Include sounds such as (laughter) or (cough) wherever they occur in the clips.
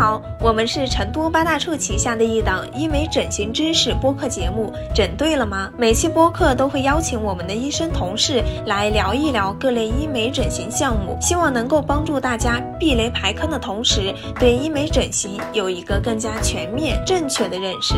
好，我们是成都八大处旗下的一档医美整形知识播客节目，整对了吗？每期播客都会邀请我们的医生同事来聊一聊各类医美整形项目，希望能够帮助大家避雷排坑的同时，对医美整形有一个更加全面、正确的认识。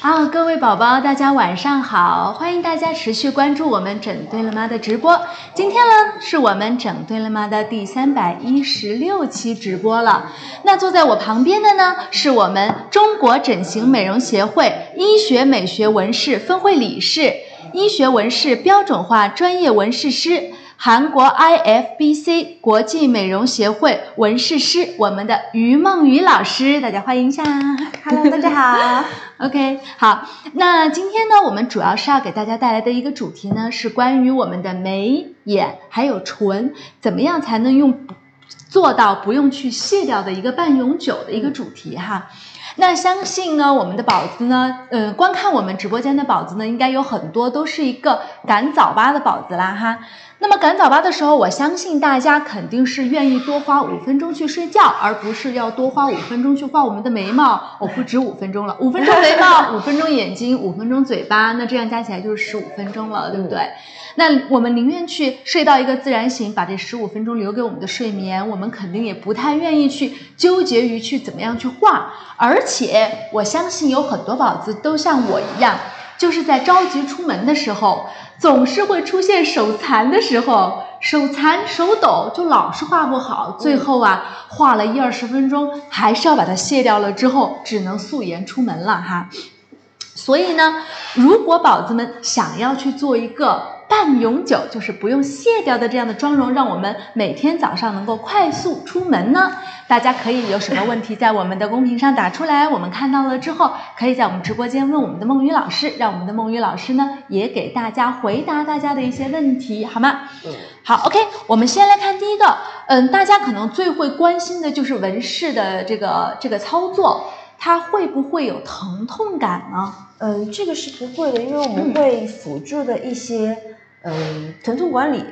啊，各位宝宝，大家晚上好！欢迎大家持续关注我们整对了吗的直播。今天呢，是我们整对了吗的第三百一十六期直播了。那坐在我旁边的呢，是我们中国整形美容协会医学美学纹饰分会理事、医学纹饰标准化专业纹饰师。韩国 IFBC 国际美容协会纹饰师，我们的于梦雨老师，大家欢迎一下。(laughs) Hello，大家好。(laughs) OK，好，那今天呢，我们主要是要给大家带来的一个主题呢，是关于我们的眉眼还有唇，怎么样才能用不做到不用去卸掉的一个半永久的一个主题哈。那相信呢，我们的宝子呢，呃，观看我们直播间的宝子呢，应该有很多都是一个赶早八的宝子啦哈。那么赶早八的时候，我相信大家肯定是愿意多花五分钟去睡觉，而不是要多花五分钟去画我们的眉毛。哦，不止五分钟了，五分钟眉毛，(laughs) 五分钟眼睛，五分钟嘴巴，那这样加起来就是十五分钟了，对不对？那我们宁愿去睡到一个自然醒，把这十五分钟留给我们的睡眠，我们肯定也不太愿意去纠结于去怎么样去画。而且我相信有很多宝子都像我一样，就是在着急出门的时候，总是会出现手残的时候，手残手抖，就老是画不好，最后啊画了一二十分钟，还是要把它卸掉了之后，只能素颜出门了哈。所以呢，如果宝子们想要去做一个半永久，就是不用卸掉的这样的妆容，让我们每天早上能够快速出门呢，大家可以有什么问题在我们的公屏上打出来，我们看到了之后，可以在我们直播间问我们的梦雨老师，让我们的梦雨老师呢也给大家回答大家的一些问题，好吗？嗯，好，OK，我们先来看第一个，嗯，大家可能最会关心的就是纹饰的这个这个操作，它会不会有疼痛感呢？嗯，这个是不会的，因为我们会辅助的一些嗯疼痛管理，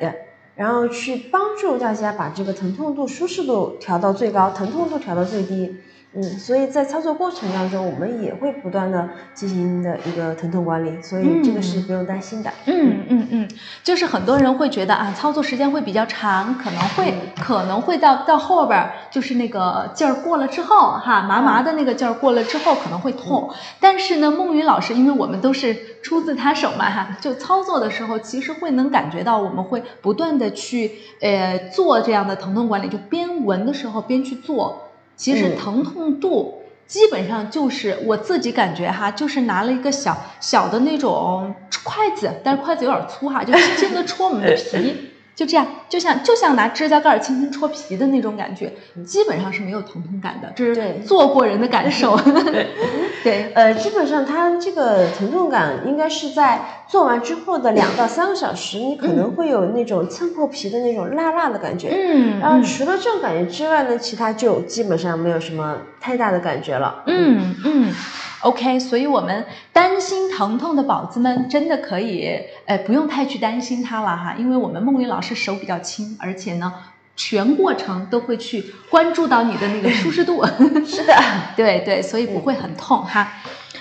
然后去帮助大家把这个疼痛度、舒适度调到最高，疼痛度调到最低。嗯，所以在操作过程当中，我们也会不断的进行的一个疼痛管理，所以这个是不用担心的。嗯嗯嗯，就是很多人会觉得啊，操作时间会比较长，可能会可能会到到后边儿，就是那个劲儿过了之后，哈，麻麻的那个劲儿过了之后可能会痛。但是呢，梦云老师，因为我们都是出自他手嘛，哈，就操作的时候其实会能感觉到，我们会不断的去呃做这样的疼痛管理，就边闻的时候边去做，其实嗯疼痛度。基本上就是我自己感觉哈，就是拿了一个小小的那种筷子，但是筷子有点粗哈，(laughs) 就轻轻的戳我们的皮，(laughs) 就这样，就像就像拿指甲盖儿轻轻戳皮的那种感觉，基本上是没有疼痛感的，这对是做过人的感受。(laughs) 对，呃，基本上它这个疼痛感应该是在做完之后的两到三个小时，你可能会有那种蹭破皮的那种辣辣的感觉。嗯，然后嗯除了这种感觉之外呢，其他就基本上没有什么太大的感觉了。嗯嗯，OK，所以我们担心疼痛的宝子们真的可以，呃，不用太去担心它了哈，因为我们梦云老师手比较轻，而且呢，全过程都会去关注到你的那个舒适度。是的，(laughs) 对对，所以不会很痛哈。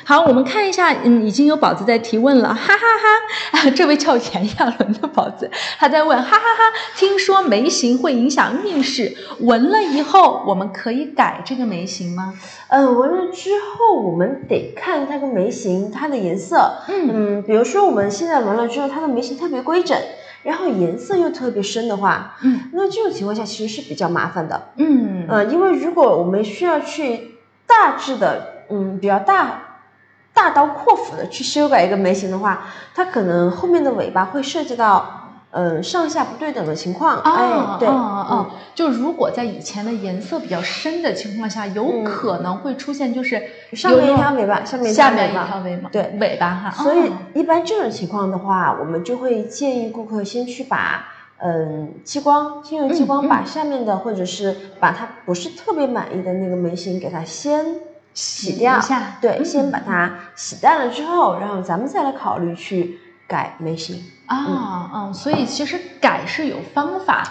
好，我们看一下，嗯，已经有宝子在提问了，哈哈哈啊，(laughs) 这位叫炎亚纶的宝子，他在问，哈哈哈听说眉形会影响运势，纹了以后我们可以改这个眉形吗？呃，纹了之后我们得看它个眉形，它的颜色。嗯嗯，比如说我们现在纹了之后，它的眉形特别规整，然后颜色又特别深的话，嗯那这种情况下其实是比较麻烦的。嗯呃，因为如果我们需要去大致的，嗯，比较大。大刀阔斧的去修改一个眉形的话，它可能后面的尾巴会涉及到，嗯、上下不对等的情况。哎哦，对，哦哦嗯，就如果在以前的颜色比较深的情况下，有嗯可能会出现就是上面一条尾巴，下面一下面一条尾巴。对。尾巴哈，所以哦。一般这种情况的话，我们就会建议顾客先去把嗯激光，先用激嗯光把嗯下面的、或者是把它不是特别满意的那个眉形给它先洗洗掉对，嗯先把它洗淡了之后，然后咱们再来考虑去改眉形。啊，嗯，所以其实改是有方法，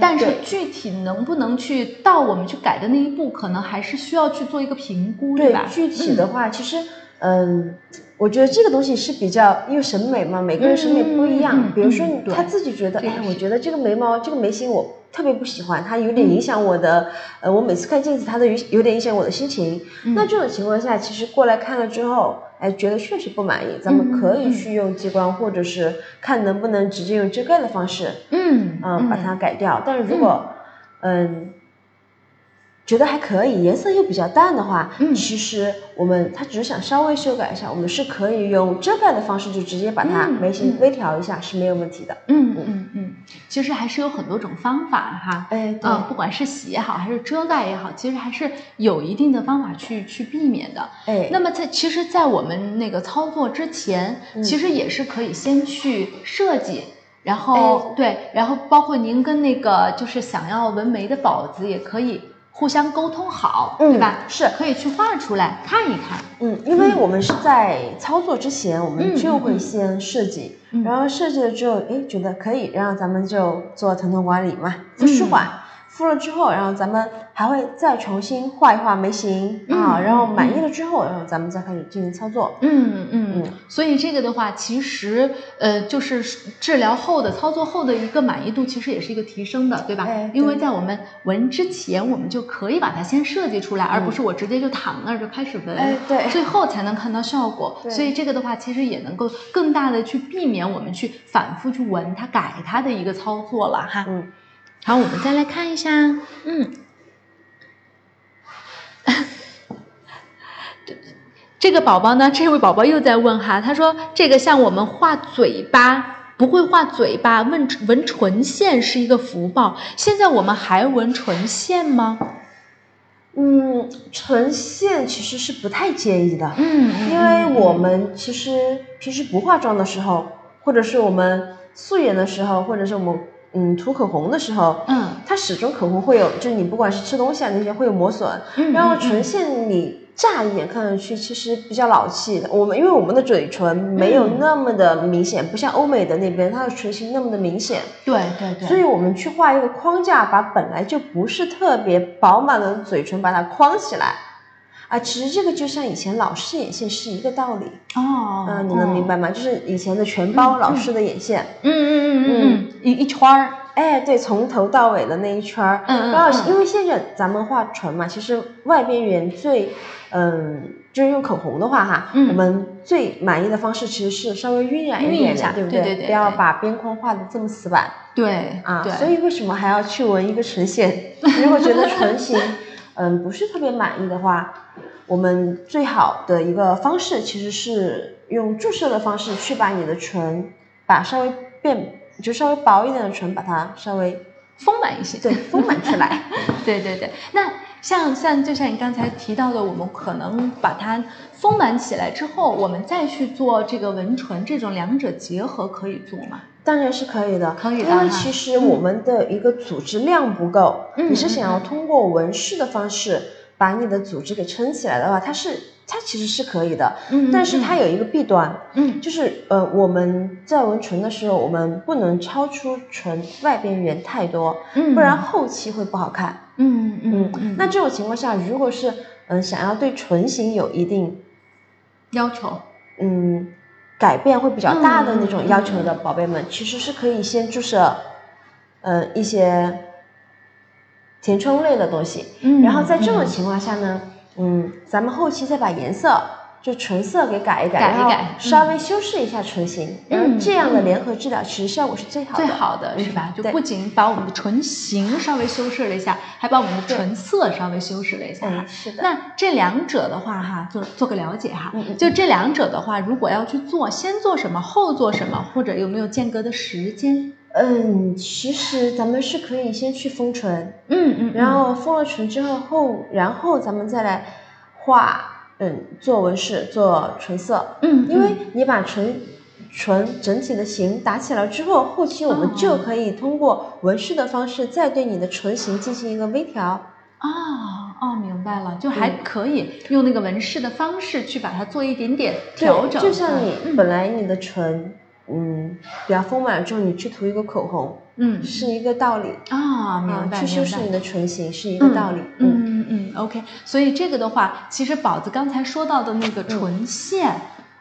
但是具体能不能去到我们去改的那一步，可能还是需要去做一个评估，对吧？具体的话，其实嗯，我觉得这个东西是比较，因为审美嘛，每个人审美不一样。比如说嗯对他自己觉得，哎，我觉得这个眉毛这个眉形我特别不喜欢，它有点影响我的，呃，我每次看镜子它都有有点影响我的心情。嗯那这种情况下，其实过来看了之后，哎，觉得确实不满意，咱们可以去用激光，或者是看能不能直接用遮盖的方式，嗯嗯，把它改掉。但是如果，嗯。觉得还可以，颜色又比较淡的话，嗯。其实我们他只是想稍微修改一下，我们是可以用遮盖的方式，就直接把它嗯眉形嗯。微调一下、是没有问题的。嗯嗯嗯，其实还是有很多种方法哈。哎，对，嗯，不管是洗也好，还是遮盖也好，其实还是有一定的方法去去避免的。哎，那么在其实，在我们那个操作之前，嗯。其实也是可以先去设计，然后、哎。对，然后包括您跟那个就是想要纹眉的宝子也可以互相沟通好，嗯对吧？是可以去画出来看一看。嗯，因为我们是在操作之前，我们嗯就会先设计，嗯然后设计了之后，哎，觉得可以，然后咱们就做疼痛管理嘛，就舒缓。嗯敷了之后，然后咱们还会再重新画一画眉形、啊，嗯然后满意嗯了之后，然后咱们再开始进行操作。嗯嗯嗯所以这个的话，其实呃，就是治疗后的操作后的一个满意度，其实也是一个提升的，对吧？哎因为在我们纹之前，我们就可以把它先设计出来，而不嗯是我直接就躺那儿就开始纹，哎对最后才能看到效果。所以这个的话，其实也能够更大的去避免我们去反复去纹它、改它的一个操作了哈。嗯，好，我们再来看一下，嗯，(laughs) 这这个宝宝呢，这位宝宝又在问哈，他说这个像我们画嘴巴。不会画嘴巴，纹纹唇线是一个福报。现在我们还纹唇线吗？嗯，唇线其实是不太建议的，嗯，因为我们其实平时不化妆的时候，或者是我们素颜的时候，或者是我们嗯涂口红的时候，嗯它始终口红会有，就是你不管是吃东西啊那些会有磨损，嗯，然后嗯唇线你乍一眼看上去其实比较老气的。我们因为我们的嘴唇没有嗯那么的明显，不像欧美的那边它的唇形那么的明显，对对对，所以我们去画一个框架，把本来就不是特别饱满的嘴唇把它框起来。啊，其实这个就像以前老式眼线是一个道理，哦，嗯、你能明白吗？就是以前的全包嗯老式的眼线，嗯？嗯嗯嗯嗯，一一圈儿，哎，对，从头到尾的那一圈儿，嗯嗯然后嗯因为现在咱们画唇嘛，其实外边缘最，嗯，就是用口红的话哈，嗯我们最满意的方式其实是稍微晕染一下的，对不对对对不要把边框画的这么死板对啊。对，所以为什么还要去纹一个唇线？(laughs) 如果觉得唇形，嗯，不是特别满意的话，我们最好的一个方式其实是用注射的方式去把你的唇，把稍微变，就稍微薄一点的唇，把它稍微丰满一些。对丰满出来。(laughs) 对对对，那像像就像你刚才提到的，我们可能把它丰满起来之后，我们再去做这个纹唇，这种两者结合可以做吗？当然是可以的，可以的哈因为其实我们的一个组织量不够，嗯。你是想要通过纹饰的方式把你的组织给撑起来的话，它是它其实是可以的，嗯但是它有一个弊端，嗯。就是呃我们在纹唇的时候，我们不能超出唇外边缘太多，嗯，不然后期会不好看。嗯嗯嗯，那这种情况下，如果是嗯、呃想要对唇形有一定要求。嗯，改变会比较大的那嗯种要求的宝贝们，其实是可以先注射，呃，一些填充类的东西，嗯然后在这种嗯。情况下呢，嗯，咱们后期再把颜色就唇色给改一改，改一改稍微修饰一下唇形，然后嗯这样的嗯联合治疗其实效果是最好的，最好的是吧？就不仅把我们的唇形稍微修饰了一下，还把我们的唇色稍微修饰了一下哈嗯，。是的，那这两者的话，哈，做做个了解哈。就这两者的话，如果要去做，先做什么，后做什么，或者有没有间隔的时间？嗯，其实咱们是可以先去封唇，嗯嗯然后封了唇之后后，然后咱们再来画，嗯，做纹饰，做唇色。嗯，因为你把唇唇整体的形打起来之后，后期我们就可以通过纹饰的方式，再对你的唇形进行一个微调。哦哦，明白了，就还嗯可以用那个纹饰的方式去把它做一点点调整。就像你嗯本来你的唇，嗯，比较丰满了之后，你去涂一个口红，嗯是一个道理。啊，明啊，白，去修饰你的唇形是一个道理。嗯，嗯，OK。所以这个的话，其实宝子刚才说到的那个唇线，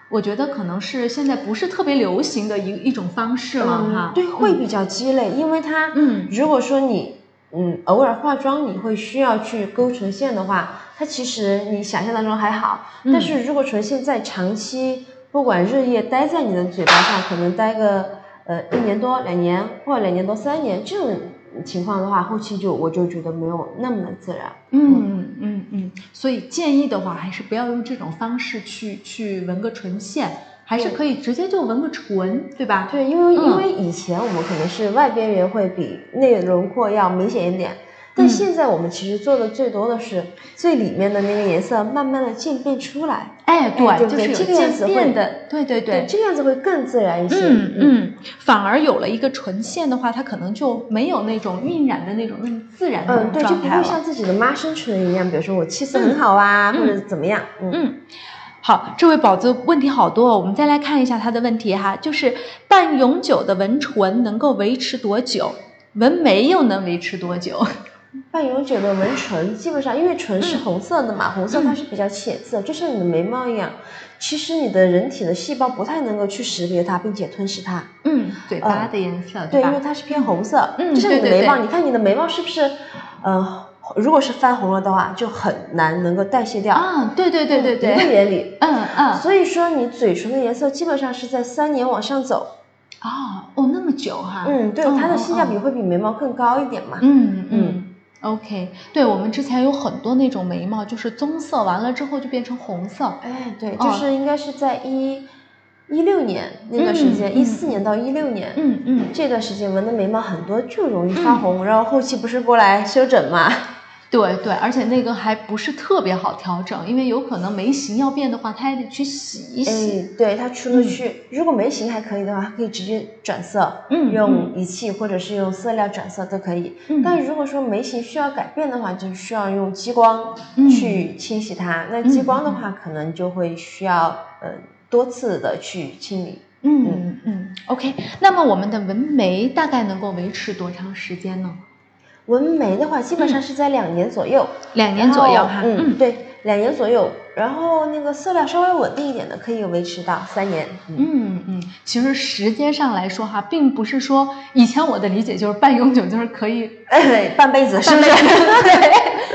我觉得可能是现在不是特别流行的一一种方式了哈。对，会比较鸡肋，因为它，嗯如果说你，嗯，偶尔化妆你会需要去勾唇线的话，它其实你想象当中还好，嗯但是如果唇线在长期不管日夜待在你的嘴巴上，可能待个呃一年多、两年，或者两年多、三年这种情况的话，后期就我就觉得没有那么的自然。嗯嗯嗯，所以建议的话，还是不要用这种方式去去纹个唇线，还是可以直接就纹个唇，对吧？对，因为、嗯因为以前我们可能是外边缘会比内轮廓要明显一点，但嗯现在我们其实做的最多的是最里面的那个颜色慢慢的渐变出来，哎，对不就是这个样渐子会变的，对对对，这个样子会更自然一些。嗯嗯，反而有了一个唇线的话，它可能就没有那种晕染的那种那么自然的那嗯，对，就。会像自己的妈生唇一样，比如说我气色很好啊，嗯或者怎么样。嗯嗯，好，这位宝子问题好多、哦，我们再来看一下他的问题哈，就是半永久的纹唇能够维持多久？纹眉又能维持多久？半永久的纹唇，基本上因为唇是嗯红色的嘛，红色它是比较浅色，就像你的眉毛一样。其实你的人体的细胞不太能够去识别它，并且吞噬它。嗯，嘴巴的颜色，对，因为？它是偏红色，嗯就像你的对对眉毛，对你看你的眉毛是不是，呃，如果是泛红了的话，就很难能够代谢掉。啊，对对对对一个对，原理。嗯嗯，所以说你嘴唇的颜色基本上是在三年往上走。哦哦，那么久哈，嗯，对，哦它的性价比哦会比眉毛更高一点嘛。嗯嗯。OK，对我们之前有很多那种眉毛，就是棕色完了之后就变成红色，哎，对，哦就是应该是在一一六年那段时间，嗯一四年到一六年。嗯嗯，这段时间纹的眉毛很多就容易发红，然后后期不是过来修整嘛？对对，而且那个还不是特别好调整，因为有可能眉形要变的话，它还得去洗一洗。哎，对，它除了去，如果眉形还可以的话，可以直接转色，嗯用仪器或者是用色料转色都可以。嗯但如果说眉形需要改变的话，就需要用激光嗯去清洗它。那激光的话，可能就会需要呃多次的去清理。嗯嗯嗯，OK。那么我们的纹眉大概能够维持多长时间呢？纹眉的话，基本上是在两年左右，两年左右哈。嗯，对，两年左右。然后那个色料稍微稳定一点的，可以维持到三年。嗯嗯嗯，其实时间上来说哈，并不是说以前我的理解就是半永久就是可以 (laughs) 哎，半辈子是不是？(laughs) 对，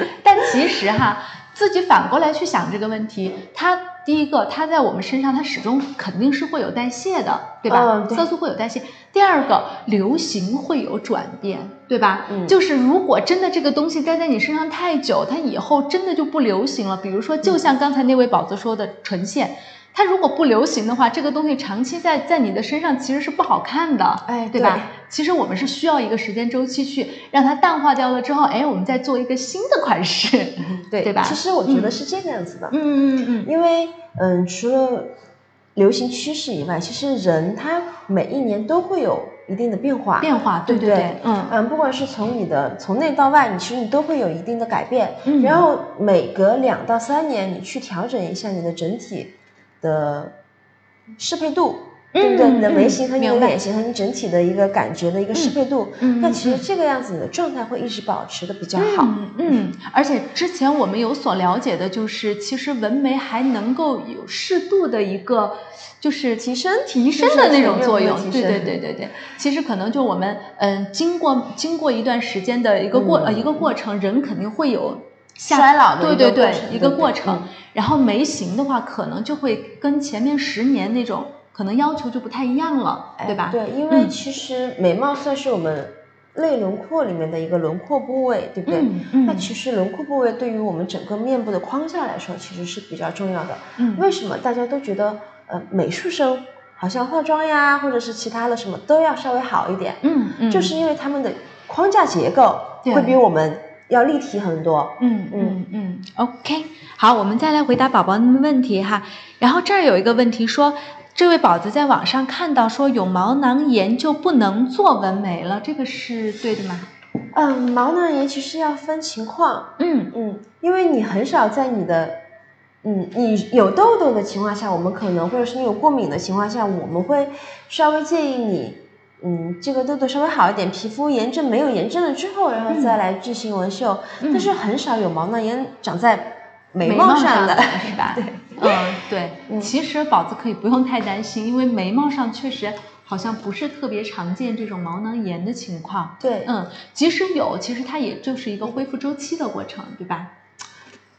(laughs) 但其实哈，自己反过来去想这个问题，它第一个，它在我们身上，它始终肯定是会有代谢的，对吧？嗯对色素会有代谢。第二个，流行会有转变，对吧？嗯就是如果真的这个东西待在你身上太久，它以后真的就不流行了。比如说，就像刚才那位宝子说的唇线。它如果不流行的话，这个东西长期在在你的身上其实是不好看的，哎对吧？对其实我们是需要一个时间周期去让它淡化掉了之后，哎，我们再做一个新的款式，(laughs) 对对吧其实我觉得是这个样子的，嗯嗯嗯因为嗯，除了流行趋势以外，其实人他每一年都会有一定的变化。变化，对对不对对，嗯嗯，不管是从你的从内到外，你其实你都会有一定的改变。嗯然后每隔两到三年，你去调整一下你的整体的适配度，对不对？嗯你的眉形和你的脸型和你整体的一个感觉的一个适配度，那其实这个样子你的状态会一直保持的比较好。嗯嗯，而且之前我们有所了解的就是，其实纹眉还能够有适度的一个。就是提升提升的那种作用，对对对对对。其实可能就我们嗯，经过经过一段时间的一个过、嗯呃一个过程，人肯定会有下衰老的对对对一个过程。嗯然后眉形的话，可能就会跟前面十年那种可能要求就不太一样了，对吧？哎对，因为嗯其实眉毛算是我们内轮廓里面的一个轮廓部位，对不对？嗯嗯那其实轮廓部位对于我们整个面部的框架来说，其实是比较重要的。嗯为什么大家都觉得呃美术生好像化妆呀，或者是其他的什么都要稍微好一点？嗯嗯，就是因为他们的框架结构会比我们要立体很多。嗯嗯嗯，OK，好，我们再来回答宝宝们的问题哈。然后这儿有一个问题说，这位宝子在网上看到说有毛囊炎就不能做纹眉了，这个是对的吗？嗯，毛囊炎其实要分情况，嗯嗯，因为你很少在你的，嗯，你有痘痘的情况下，我们可能或者是你有过敏的情况下，我们会稍微建议你，嗯，这个痘痘稍微好一点，皮肤炎症没有炎症了之后，然后再来进行纹绣。但是很少有毛囊炎长在眉毛上的，是吧？(laughs) 对，嗯，对。其实宝子可以不用太担心，因为眉毛上确实好像不是特别常见这种毛囊炎的情况。对，嗯，即使有，其实它也就是一个恢复周期的过程，对吧？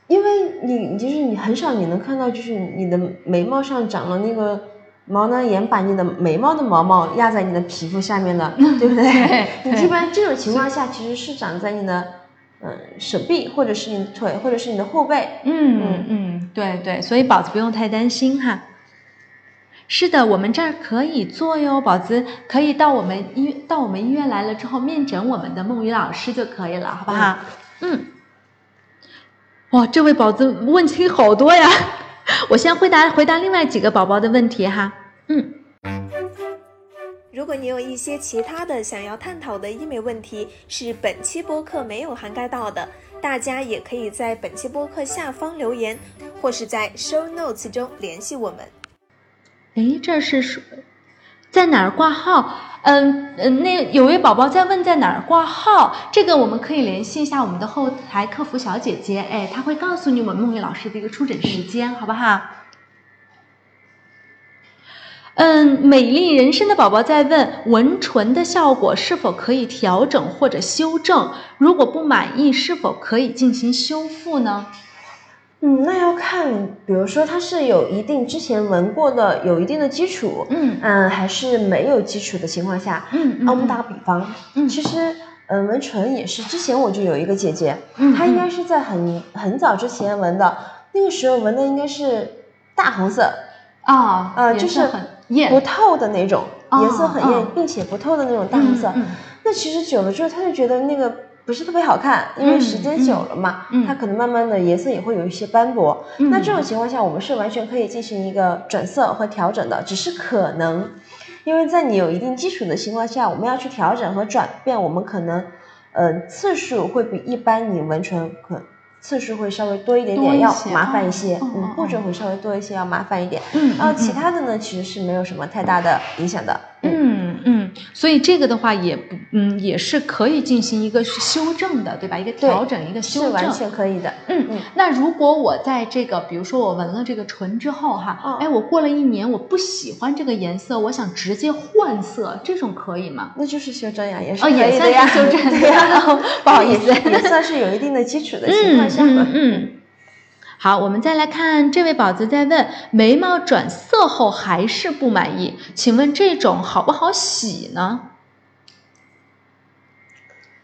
因为你就是你很少你能看到，就是你的眉毛上长了那个。毛囊炎把你的眉毛的毛毛压在你的皮肤下面的，对不对？你一般这种情况下其实是长在你的，嗯，手臂或者是你的腿或者是你的后背。嗯嗯嗯，对对，所以宝子不用太担心哈。是的，我们这儿可以做哟，宝子可以到我们医到我们医院来了之后面诊我们的梦雨老师就可以了，好不好？嗯。哇，这位宝子问题好多呀。(laughs) 我先回答回答另外几个宝宝的问题哈，嗯，如果你有一些其他的想要探讨的医美问题，是本期播客没有涵盖到的，大家也可以在本期播客下方留言，或是在 show notes 中联系我们。哎，这是在哪儿挂号？嗯嗯，那有位宝宝在问在哪儿挂号，这个我们可以联系一下我们的后台客服小姐姐，哎，她会告诉你我们梦雨老师的一个出诊时间，好不好？嗯，美丽人生的宝宝在问纹唇的效果是否可以调整或者修正，如果不满意是否可以进行修复呢？嗯，那要看，比如说它是有一定之前纹过的，有一定的基础，嗯。嗯，还是没有基础的情况下，嗯嗯，我们打个比方，嗯，其实，嗯，纹唇也是，之前我就有一个姐姐，嗯，她应该是在很很早之前纹的，那个时候纹的应该是大红色，啊，呃，就是很艳，不透的那种，颜色很艳，并且不透的那种大红色，嗯，那其实久了之后，他就觉得那个。不是特别好看，因为时间久了嘛，它可能慢慢的颜色也会有一些斑驳。那这种情况下，我们是完全可以进行一个转色和调整的，只是可能，因为在你有一定基础的情况下，我们要去调整和转变，我们可能，呃，次数会比一般你纹唇可次数会稍微多一点点，要麻烦一些，嗯，步骤会稍微多一些，要麻烦一点。嗯，然后其他的呢，其实是没有什么太大的影响的。嗯嗯，所以这个的话也不嗯也是可以进行一个修正的，对吧？一个调整，一个修正，完全可以的。嗯嗯。那如果我在这个，比如说我纹了这个唇之后哈，哎，我过了一年我不喜欢这个颜色，我想直接换色，这种可以吗？那就是修正呀，也是可以的呀，修正 (laughs) 对呀。(laughs) 不好意思，也算是有一定的基础的情况下嘛。嗯嗯。好，我们再来看这位宝子在问：眉毛转色后还是不满意，请问这种好不好洗呢？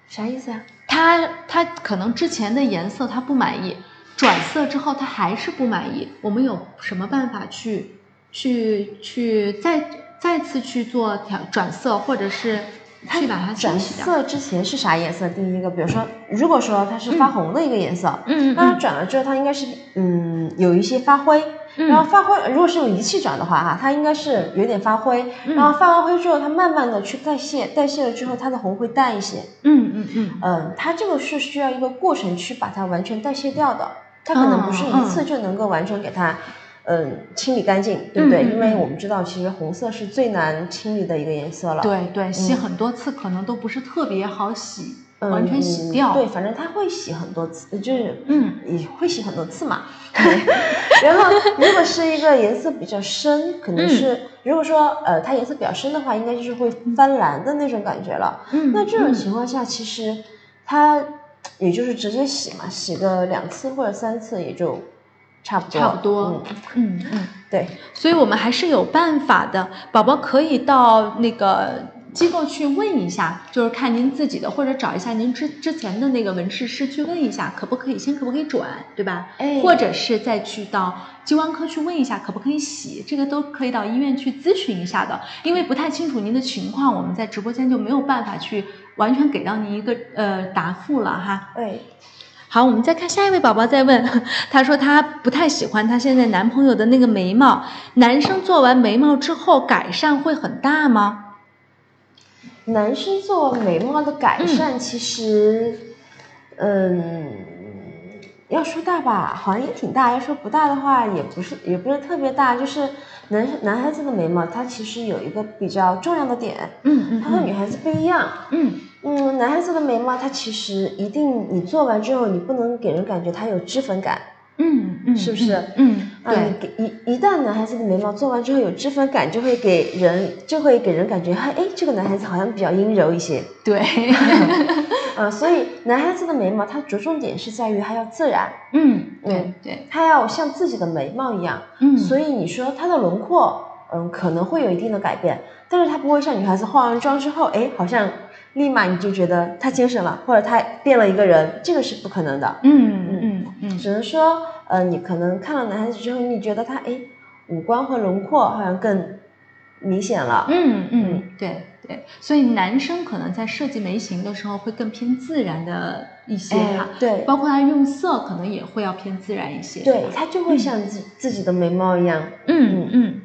啥意思啊？他他可能之前的颜色他不满意，转色之后他还是不满意，我们有什么办法去去去再再次去做调转色，或者是？去把它转色之前是啥颜色？第一个，比如说，如果说它是发红的一个颜色，嗯，那它转了之后，它应该是嗯有一些发灰，然后发灰，如果是用仪器转的话哈，它应该是有点发灰，然后发完灰之后，它慢慢的去代谢，代谢了之后，它的红会淡一些，嗯嗯嗯，嗯，它这个是需要一个过程去把它完全代谢掉的，它可能不是一次就能够完全给它。嗯，清理干净，对不对？因为我们知道，其实红色是最难清理的一个颜色了。对对，洗很多次可能都不是特别好洗，完全洗掉。对，反正它会洗很多次，就是嗯，也会洗很多次嘛。(laughs) 然后，如果是一个颜色比较深，可能是如果说呃它颜色比较深的话，应该就是会翻蓝的那种感觉了。嗯，那这种情况下，其实它也就是直接洗嘛，洗个两次或者三次也就。差不多，差不多，嗯嗯，对，所以我们还是有办法的。宝宝可以到那个机构去问一下，就是看您自己的，或者找一下您之之前的那个纹饰师去问一下，可不可以先可不可以转，对吧？哎，或者是再去到激光科去问一下，可不可以洗，这个都可以到医院去咨询一下的。因为不太清楚您的情况，我们在直播间就没有办法去完全给到您一个呃答复了哈。哎。好，我们再看下一位宝宝在问，(laughs) 他说他不太喜欢他现在男朋友的那个眉毛，男生做完眉毛之后改善会很大吗？男生做完眉毛的改善其实，嗯，要说大吧，好像也挺大；要说不大的话，也不是，也不是特别大。就是男男孩子的眉毛，它其实有一个比较重要的点，嗯嗯，它和女孩子不一样。嗯嗯，男孩子的眉毛，它其实一定你做完之后，你不能给人感觉它有脂粉感。嗯嗯，是不是？嗯，啊，你给一一旦男孩子的眉毛做完之后有脂粉感，就会给人就会给人感觉，哎，这个男孩子好像比较阴柔一些。对，(laughs) 啊，(laughs) 所以男孩子的眉毛，它着重点是在于它要自然。嗯，对对，它要像自己的眉毛一样。嗯，所以你说它的轮廓，嗯，可能会有一定的改变，但是它不会像女孩子化完妆之后，哎，好像立马你就觉得他精神了，或者他变了一个人，这个是不可能的。嗯嗯嗯，只能说。呃，你可能看了男孩子之后，你觉得他哎，五官和轮廓好像更明显了。嗯嗯，对对，所以男生可能在设计眉形的时候会更偏自然的一些哈，对，包括他用色可能也会要偏自然一些。对，他就会像自自己的眉毛一样。嗯嗯嗯。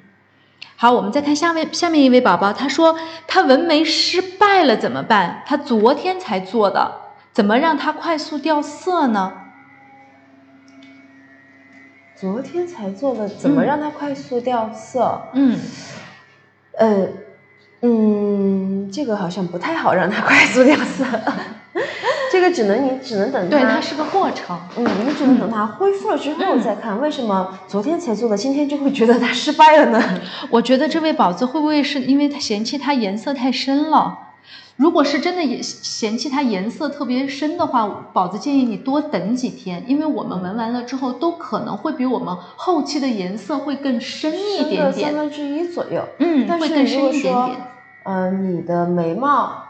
好，我们再看下面下面一位宝宝，他说他纹眉失败了怎么办？他昨天才做的，怎么让它快速掉色呢？昨天才做的，怎么让它快速掉色？嗯，呃，嗯，这个好像不太好让它快速掉色，这个只能你只能等它，对，它是个过程。嗯，你只能等它恢复了之后再看。为什么昨天才做的，今天就会觉得它失败了呢？(laughs) 我觉得这位宝子会不会是因为他嫌弃它颜色太深了？如果是真的也嫌弃它颜色特别深的话，宝子建议你多等几天，因为我们纹完了之后都可能会比我们后期的颜色会更深一点点，三分之一左右。嗯，会更深一点点。嗯，你的眉毛，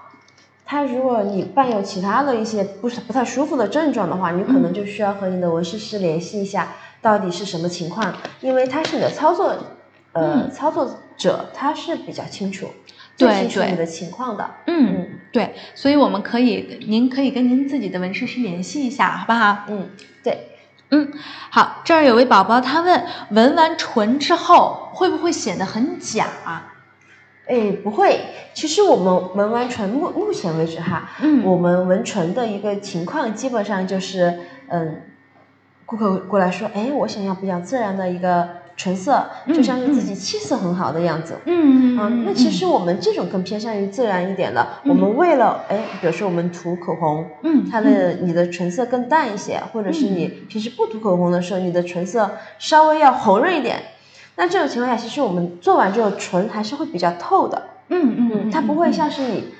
它如果你伴有其他的一些不是不太舒服的症状的话，你可能就需要和你的纹饰师联系一下，到底是什么情况，因为他是你的操作，呃，操作者他是比较清楚。对对，你的情况的，嗯，对，所以我们可以，您可以跟您自己的纹饰师联系一下，好不好？嗯，对，嗯，好，这儿有位宝宝他问，纹完唇之后会不会显得很假？哎，不会，其实我们纹完唇目目前为止哈，嗯，我们纹唇的一个情况基本上就是，嗯，顾客过来说，哎，我想要比较自然的一个。唇色就像是自己气色很好的样子，嗯嗯那其实我们这种更偏向于自然一点的。我们为了哎，比如说我们涂口红，嗯，它的你的唇色更淡一些，或者是你平时不涂口红的时候，你的唇色稍微要红润一点。那这种情况下，其实我们做完之后，唇还是会比较透的，嗯嗯，它不会像是你。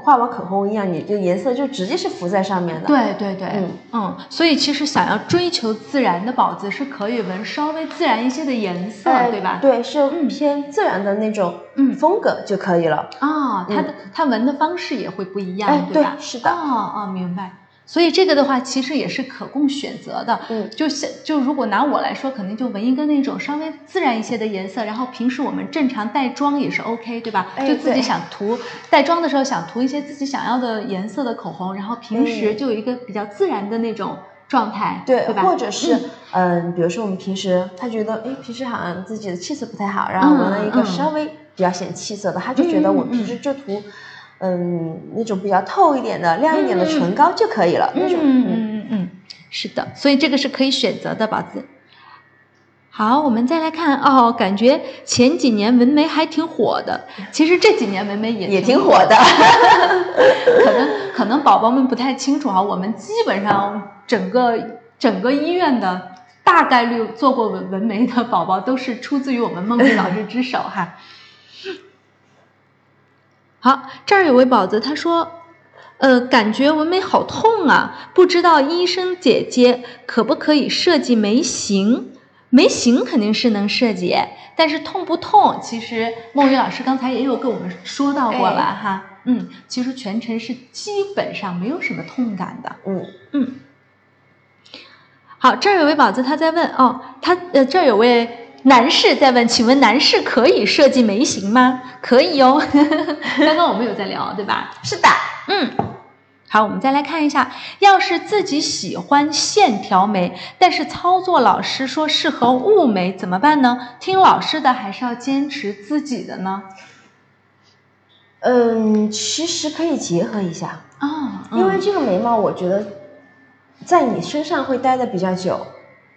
画完口红一样，你就颜色就直接是浮在上面的。对对对，嗯嗯，所以其实想要追求自然的宝子是可以纹稍微自然一些的颜色，对吧？对，是偏自然的那种风格就可以了。啊，它的它纹的方式也会不一样，对吧？是的。哦哦，明白。所以这个的话，其实也是可供选择的。嗯，就像就如果拿我来说，肯定就纹一个那种稍微自然一些的颜色，然后平时我们正常带妆也是 OK，对吧？就自己想涂带妆的时候想涂一些自己想要的颜色的口红，然后平时就有一个比较自然的那种状态，对，对吧？或者是嗯，比如说我们平时他觉得哎，平时好像自己的气色不太好，然后纹了一个稍微比较显气色的，他就觉得我平时就涂。嗯，那种比较透一点的、亮一点的唇膏就可以了。那种，嗯嗯嗯嗯，是的，所以这个是可以选择的，宝子。好，我们再来看哦，感觉前几年纹眉还挺火的，其实这几年纹眉也也挺火的。可能可能宝宝们不太清楚哈，我们基本上整个整个医院的大概率做过纹纹眉的宝宝都是出自于我们梦丽老师之手哈。好，这儿有位宝子，他说，呃，感觉纹眉好痛啊，不知道医生姐姐可不可以设计眉形？眉形肯定是能设计，但是痛不痛？其实梦雨老师刚才也有跟我们说到过了哈，嗯，其实全程是基本上没有什么痛感的，嗯嗯。好，这儿有位宝子他在问哦，他呃这儿有位。男士在问，请问男士可以设计眉形吗？可以哦，(laughs) 刚刚我们有在聊，对吧？是的，嗯，好，我们再来看一下，要是自己喜欢线条眉，但是操作老师说适合雾眉，怎么办呢？听老师的还是要坚持自己的呢？嗯，其实可以结合一下啊，因为这个眉毛，我觉得在你身上会待的比较久。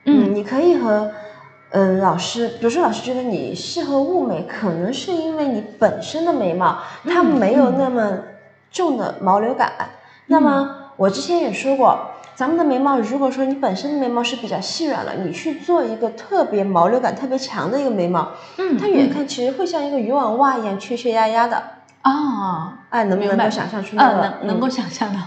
嗯，你可以和嗯老师，比如说老师觉得你适合雾眉，可能是因为你本身的眉毛它没有那么重的毛流感。那么我之前也说过。咱们的眉毛，如果说你本身的眉毛是比较细软了，你去做一个特别毛流感特别强的一个眉毛，嗯，它远看其实会像一个渔网袜一样缺缺压压的啊，哎，能不能够想象出那个？能能够想象的。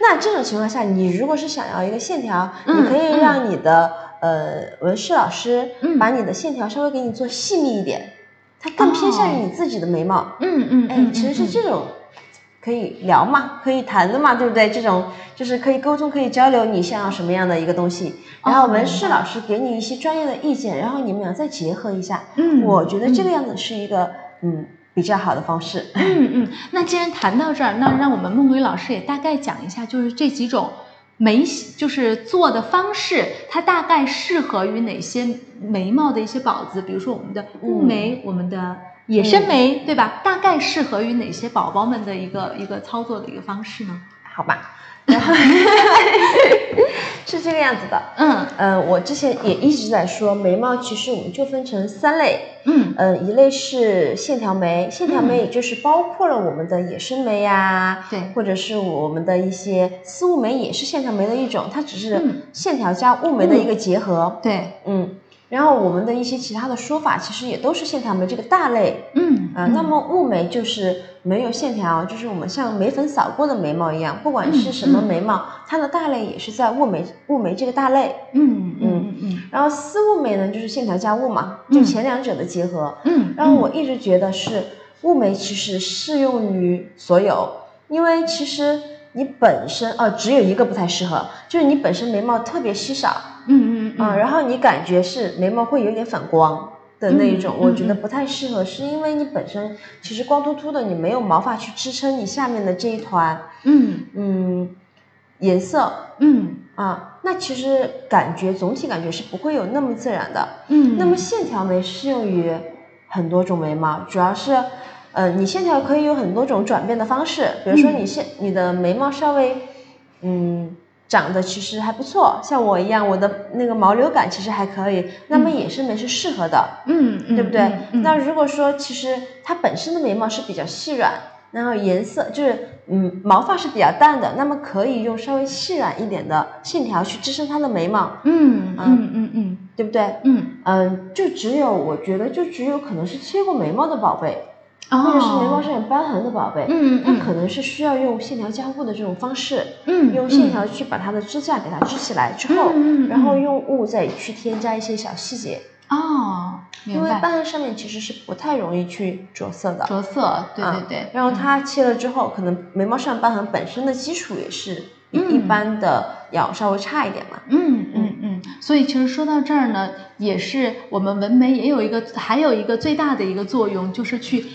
那这种情况下，你如果是想要一个线条，你可以让你的呃纹饰老师把你的线条稍微给你做细腻一点，它更偏向于你自己的眉毛。嗯嗯，哎，其实是这种。可以聊嘛，可以谈的嘛，对不对？这种就是可以沟通，可以交流，你想要什么样的一个东西，然后纹饰老师给你一些专业的意见，然后你们俩再结合一下。嗯，我觉得这个样子是一个嗯比较好的方式。嗯嗯，那既然谈到这儿，那让我们梦鬼老师也大概讲一下，就是这几种眉就是做的方式，它大概适合于哪些眉毛的一些宝子，比如说我们的雾眉，我们的。野生眉对吧？大概适合于哪些宝宝们的一个一个操作的一个方式呢？好吧，是这个样子的。嗯嗯，我之前也一直在说，眉毛其实我们就分成三类。嗯嗯，一类是线条眉，线条眉也就是包括了我们的野生眉呀，对，或者是我们的一些丝雾眉，也是线条眉的一种，它只是线条加雾眉的一个结合。对，嗯。然后我们的一些其他的说法，其实也都是线条眉这个大类，嗯啊，那么雾眉就是没有线条，就是我们像眉粉扫过的眉毛一样，不管是什么眉毛，它的大类也是在雾眉雾眉这个大类，嗯嗯。嗯。然后丝雾眉呢，就是线条加雾嘛，就前两者的结合，嗯。然后我一直觉得是雾眉其实适用于所有，因为其实你本身哦只有一个不太适合，就是你本身眉毛特别稀少。嗯嗯啊，然后你感觉是眉毛会有点反光的那一种，我觉得不太适合，是因为你本身其实光秃秃的，你没有毛发去支撑你下面的这一团，嗯。嗯，颜色，嗯。啊，那其实感觉总体感觉是不会有那么自然的，嗯，那么线条眉适用于很多种眉毛，主要是，呃，你线条可以有很多种转变的方式，比如说你线你的眉毛稍微，嗯。长得其实还不错，像我一样，我的那个毛流感其实还可以。那么野生眉是适合的，嗯，对不对？那如果说其实它本身的眉毛是比较细软，然后颜色就是嗯毛发是比较淡的，那么可以用稍微细软一点的线条去支撑它的眉毛，嗯嗯嗯嗯，对不对？嗯嗯，就只有我觉得就只有可能是切过眉毛的宝贝。或者是眉毛上有瘢痕的宝贝，嗯，它可能是需要用线条加固的这种方式，嗯，用线条去把它的支架给它支起来之后，嗯，然后用雾再去添加一些小细节。哦，因为瘢痕上面其实是不太容易去着色的。着色，对对对。然后它切了之后，可能眉毛上瘢痕本身的基础也是比一般的要稍微差一点嘛。嗯嗯嗯。所以其实说到这儿呢，也是我们纹眉也有一个，还有一个最大的一个作用，就是去。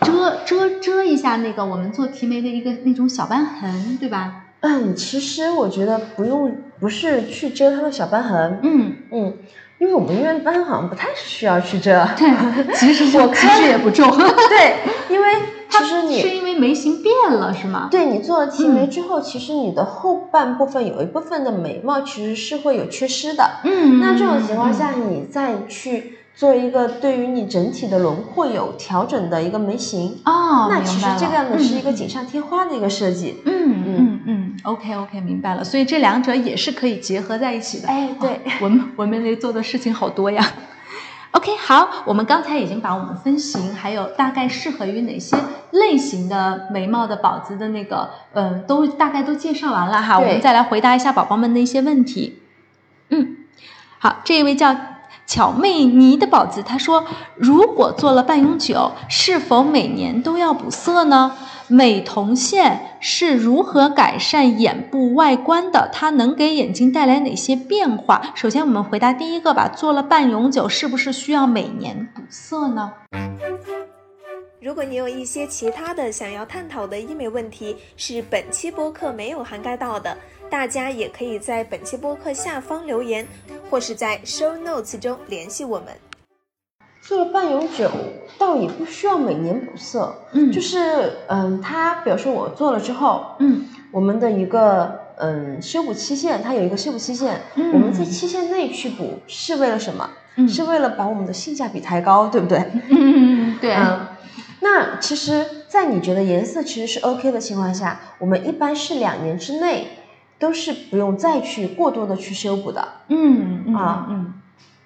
遮遮遮一下那个我们做提眉的一个那种小斑痕，对吧？嗯，其实我觉得不用，不是去遮它的小斑痕。嗯嗯，因为我们医院瘢痕好像不太需要去遮。对，(laughs) 其实我其实也不重。(laughs) 对，(laughs) 因为其实你是因为眉形变了，是吗？对你做了提眉之后，其实你的后半部分有一部分的眉毛其实是会有缺失的。嗯，那这种情况下，你再去。做一个对于你整体的轮廓有调整的一个眉形哦，那其实这个样子是一个锦上添花的一个设计。嗯嗯嗯，OK OK，明白了。所以这两者也是可以结合在一起的。哎，对，纹纹眉类做的事情好多呀。OK，好，我们刚才已经把我们分型，还有大概适合于哪些类型的眉毛的宝子的那个，嗯，都大概都介绍完了哈。我们再来回答一下宝宝们的一些问题。嗯，好，这一位叫。巧妹妮的宝子，他说：“如果做了半永久，是否每年都要补色呢？美瞳线是如何改善眼部外观的？它能给眼睛带来哪些变化？”首先，我们回答第一个吧。做了半永久，是不是需要每年补色呢？如果你有一些其他的想要探讨的医美问题，是本期播客没有涵盖到的。大家也可以在本期播客下方留言，或是在 show notes 中联系我们。做了半永久，倒也不需要每年补色，嗯，就是嗯，它比如说我做了之后，嗯，我们的一个嗯修补期限，它有一个修补期限，嗯我们在期限内去补是为了什么？嗯是为了把我们的性价比抬高，对不对？嗯，对，嗯，那其实，在你觉得颜色其实是 OK 的情况下，我们一般是两年之内都是不用再去过多的去修补的。嗯嗯啊嗯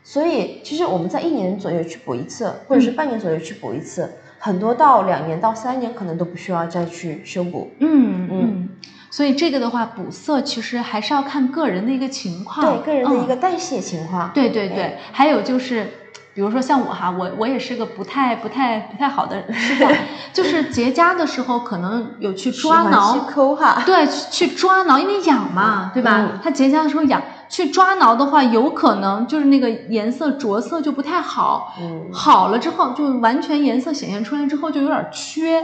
所以，其实我们在一年左右去补一次，或者是半年左右去补一次，很多到两年到三年可能都不需要再去修补。嗯嗯所以这个的话，补色其实还是要看个人的一个情况，对个人的一嗯个代谢情况。对对对哎，还有就是，比如说像我哈，我我也是个不太不太不太好的示范，(laughs) 就是结痂的时候可能有去抓挠去，抠哈。对，去抓挠，因为痒嘛，对吧？嗯它结痂的时候痒，去抓挠的话，有可能就是那个颜色着色就不太好。嗯，好了之后，就完全颜色显现出来之后就有点缺，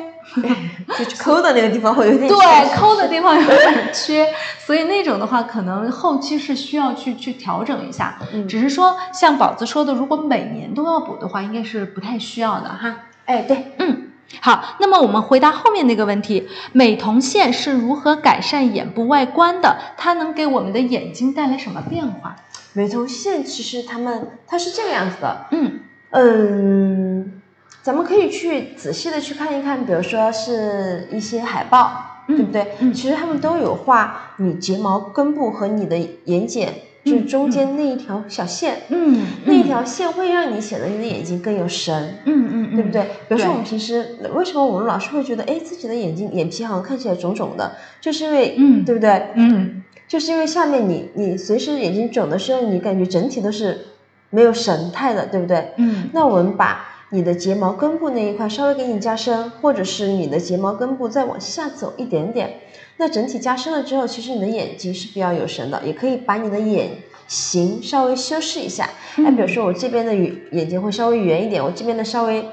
就抠的那个地方会有点对，抠的地方有点缺，所以那种的话，可能后期是需要去去调整一下。嗯。只是说像宝子说的，如果每年都要补的话，应该是不太需要的哈。哎，对，嗯，好，那么我们回答后面那个问题，美瞳线是如何改善眼部外观的？它能给我们的眼睛带来什么变化？美瞳线其实它们它是这个样子的，嗯嗯，咱们可以去仔细的去看一看，比如说是一些海报，嗯对不对？嗯其实他们都有画你睫毛根部和你的眼睑，就是中间那一条小线，嗯，那一条线会让你显得你的眼睛更有神。嗯嗯嗯，对不对？比如说我们平时为什么我们老是会觉得，哎，自己的眼睛眼皮好像看起来肿肿的，就是因为，嗯对不对？嗯就是因为下面你你随时眼睛肿的时候，你感觉整体都是没有神态的，对不对？嗯那我们把你的睫毛根部那一块稍微给你加深，或者是你的睫毛根部再往下走一点点，那整体加深了之后，其实你的眼睛是比较有神的，也可以把你的眼型稍微修饰一下。哎，比如说我这边的眼眼睛会稍微圆一点，我这边的稍微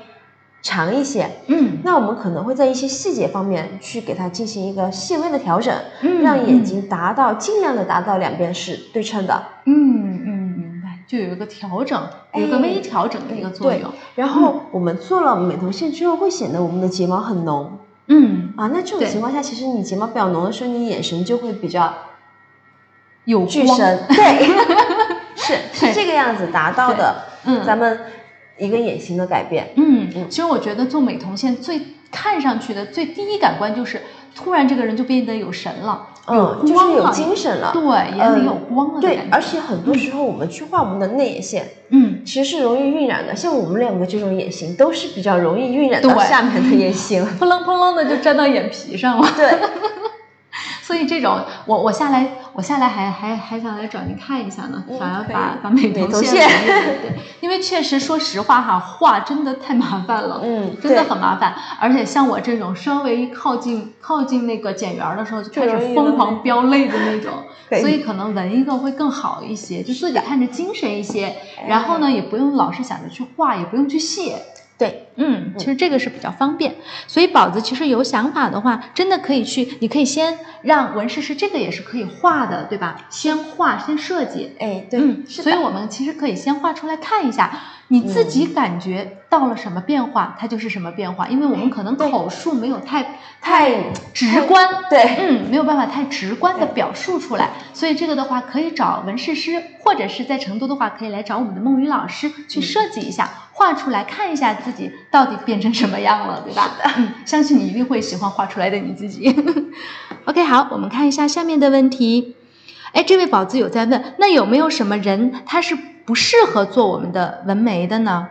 长一些，嗯那我们可能会在一些细节方面去给它进行一个细微的调整，嗯让眼睛达到尽量的达到两边是对称的。嗯嗯，明白，就有一个调整，有一个哎微调整的一个作对用。，然后我们做了美瞳线之后，会显得我们的睫毛很浓嗯，啊。那这种情况下，其实你睫毛比较浓的时候，你眼神就会比较有光巨深，对，(laughs) 是是这个样子达到的。嗯咱们一个眼型的改变。嗯，嗯其实我觉得做美瞳线最看上去的最第一感官就是，突然这个人就变得有神了，嗯，就是有精神了。对，眼里嗯有光了的对。而且很多时候我们去画我们的内眼线，嗯，其实是容易晕染的。像我们两个这种眼型，都是比较容易晕染到对下面的眼型。(laughs) 扑棱扑棱的就粘到眼皮上了。对，(laughs) 所以这种，我我下来，我下来还还还想来找您看一下呢，嗯想要把把美美瞳线对因为确实说实话哈，画真的太麻烦了。嗯，真的很麻烦，而且像我这种稍微靠近靠近那个剪缘儿的时候，就开始疯狂飙泪的那种，(laughs) 所以可能纹一个会更好一些，就自己看着精神一些，然后呢也不用老是想着去画，也不用去卸，对，嗯，其实这个是比较方便，所以宝子其实有想法的话，真的可以去，你可以先让纹饰师这个也是可以画的，对吧？先画，先设计，哎，对，嗯，是的，所以我们其实可以先画出来看一下，你自己感觉到了什么变化，它就是什么变化，因为我们可能口述没有太太直观，对，嗯，没有办法太直观的表述出来，所以这个的话可以找纹饰师，或者是在成都的话可以来找我们的梦雨老师去设计一下，画出来看一下自己到底变成什么样了，对吧？嗯，相信你一定会喜欢画出来的你自己。(laughs) OK，好，我们看一下下面的问题。哎，这位宝子有在问，那有没有什么人他是不适合做我们的纹眉的呢？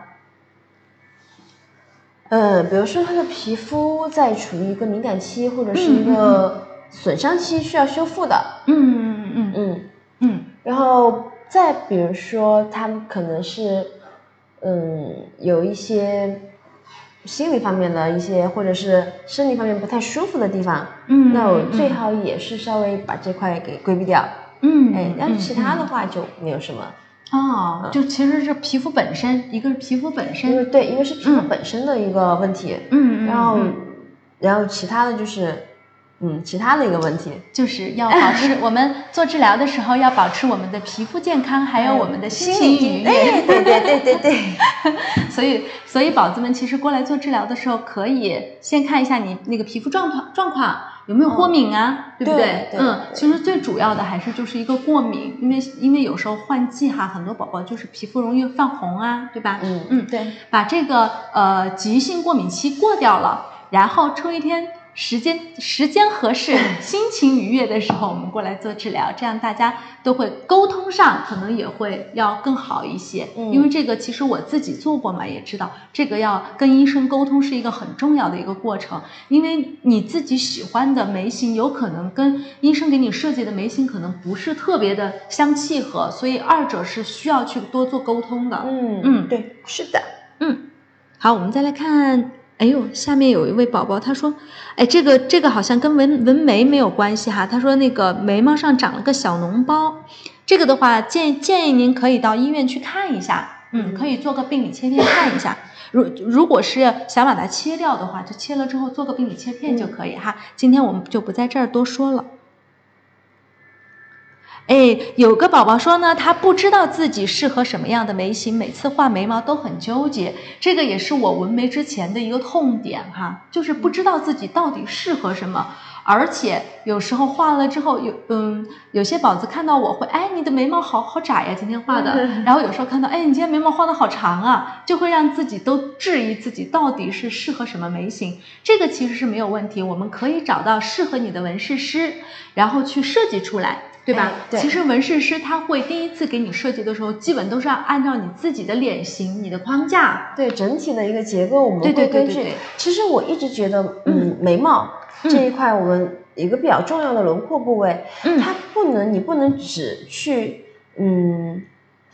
呃，比如说他的皮肤在处于一个敏感期或者是一个损伤期需要修复的，嗯嗯嗯嗯，嗯然后再比如说他们可能是，嗯，有一些心理方面的一些或者是生理方面不太舒服的地方，嗯，那我最好也是稍微把这块给规避掉，嗯，哎，但是其他嗯的话就没有什么，哦，就其实是皮肤本身，一个是皮肤本身，因为对，因为是皮肤嗯。本身的一个问题，嗯，嗯然后嗯。然后其他的就是，嗯其他的一个问题。就是要保持 (laughs) 我们做治疗的时候要保持我们的皮肤健康，还有我们的心情愉悦。对对对对对对。(laughs) 所以，所以宝子们其实过来做治疗的时候，可以先看一下你那个皮肤状况状况有没有过敏啊，对不对对嗯，其实最主要的还是就是一个过敏，因为因为有时候换季哈，很多宝宝就是皮肤容易泛红啊，对吧？嗯嗯，对。把这个呃急性过敏期过掉了，然后抽一天。时间时间合适，(laughs) 心情愉悦的时候，我们过来做治疗，这样大家都会沟通上可能也会要更好一些。嗯因为这个其实我自己做过嘛，也知道这个要跟医生沟通是一个很重要的一个过程。因为你自己喜欢的眉形，有可能跟医生给你设计的眉形可能不是特别的相契合，所以二者是需要去多做沟通的。嗯嗯对，是的。嗯，好，我们再来看，哎呦，下面有一位宝宝，他说，哎，这个这个好像跟纹纹眉没有关系哈，他说那个眉毛上长了个小脓包，这个的话建建议您可以到医院去看一下，嗯，可以做个病理切片看一下。如如果是想把它切掉的话，就切了之后做个病理切片就可以哈。今天我们就不在这儿多说了。哎，有个宝宝说呢，他不知道自己适合什么样的眉形，每次画眉毛都很纠结。这个也是我纹眉之前的一个痛点哈，就是不知道自己到底适合什么，而且有时候画了之后，有嗯，有些宝子看到我会，哎，你的眉毛好好窄呀，今天画的。(laughs) 然后有时候看到，哎，你今天眉毛画的好长啊，就会让自己都质疑自己到底是适合什么眉形。这个其实是没有问题，我们可以找到适合你的纹饰师，然后去设计出来。对吧？哎对其实纹饰师他会第一次给你设计的时候，基本都是要按照你自己的脸型、你的框架。对整体的一个结构，我们会根据。其实我一直觉得，嗯，眉毛嗯这一块，我们一个比较重要的轮廓部位，嗯它不能，你不能只去，嗯，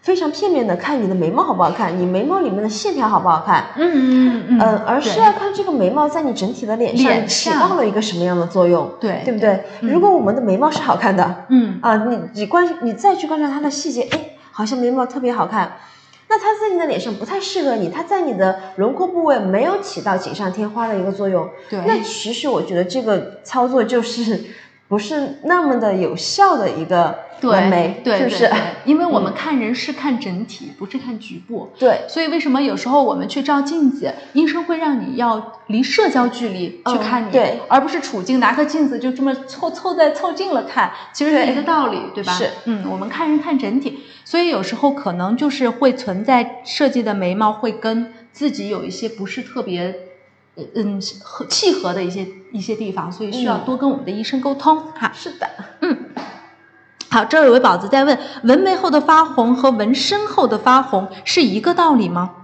非常片面的看你的眉毛好不好看，你眉毛里面的线条好不好看，嗯嗯嗯呃，而是要看这个眉毛在你整体的脸上起到了一个什么样的作用，对对不对？嗯如果我们的眉毛是好看的，嗯啊，你你观你再去观察它的细节，哎，好像眉毛特别好看，那它在你的脸上不太适合你，它在你的轮廓部位没有起到锦上添花的一个作用，对那其实我觉得这个操作就是不是那么的有效的一个纹眉，对对是不是？对 (laughs) 因为我们嗯看人是看整体，不是看局部。对所以为什么有时候我们去照镜子，医生会让你要离社交距离去嗯看你，对而不是处境拿个镜子就这么凑凑在凑近了看，其实是一个道理，对吧？是，嗯，我们看人看整体，所以有时候可能就是会存在设计的眉毛会跟自己有一些不是特别。呃嗯，和契合的一些一些地方，所以需要嗯多跟我们的医生沟通哈。是的，嗯好，这儿有位宝子在问：纹眉后的发红和纹身后的发红是一个道理吗？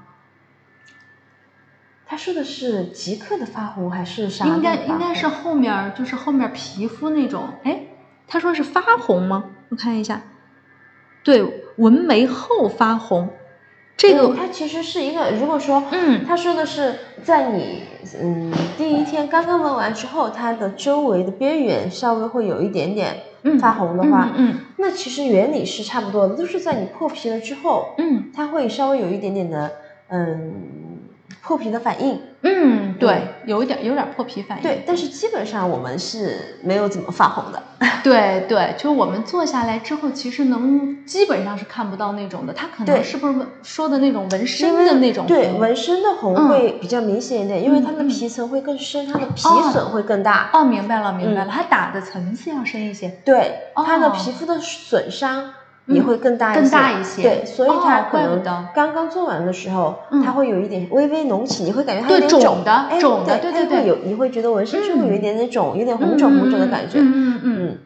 他说的是即刻的发红还是啥？应该应该是后面就是后面皮肤那种。哎，他说是发红吗？我看一下，对，纹眉后发红，这个嗯它其实是一个，如果说，嗯他说的是在你嗯第一天刚刚纹完之后，它的周围的边缘稍微会有一点点嗯发红的话，嗯。那其实原理是差不多的，都是在你破皮了之后，嗯。它会稍微有一点点的嗯破皮的反应，嗯，对，有一点有点破皮反应。对，但是基本上我们是没有怎么发红的，(laughs) 对对，就是我们坐下来之后，其实能基本上是看不到那种的。他可能是不是说的那种纹身的那种对纹身的红嗯会比较明显一点，因为它的皮层会更深，它的皮哦损会更大。哦，明白了明白嗯了，它打的层次要深一些。对，它的哦皮肤的损伤也会更大一些，更大一些。对，所以哦它可能刚刚做完的时候，嗯。它会有一点微微隆起，你会感觉它有点肿的哎肿的对对对有，你会觉得纹身是会有一点点肿，有点红嗯肿红肿的感觉，嗯嗯嗯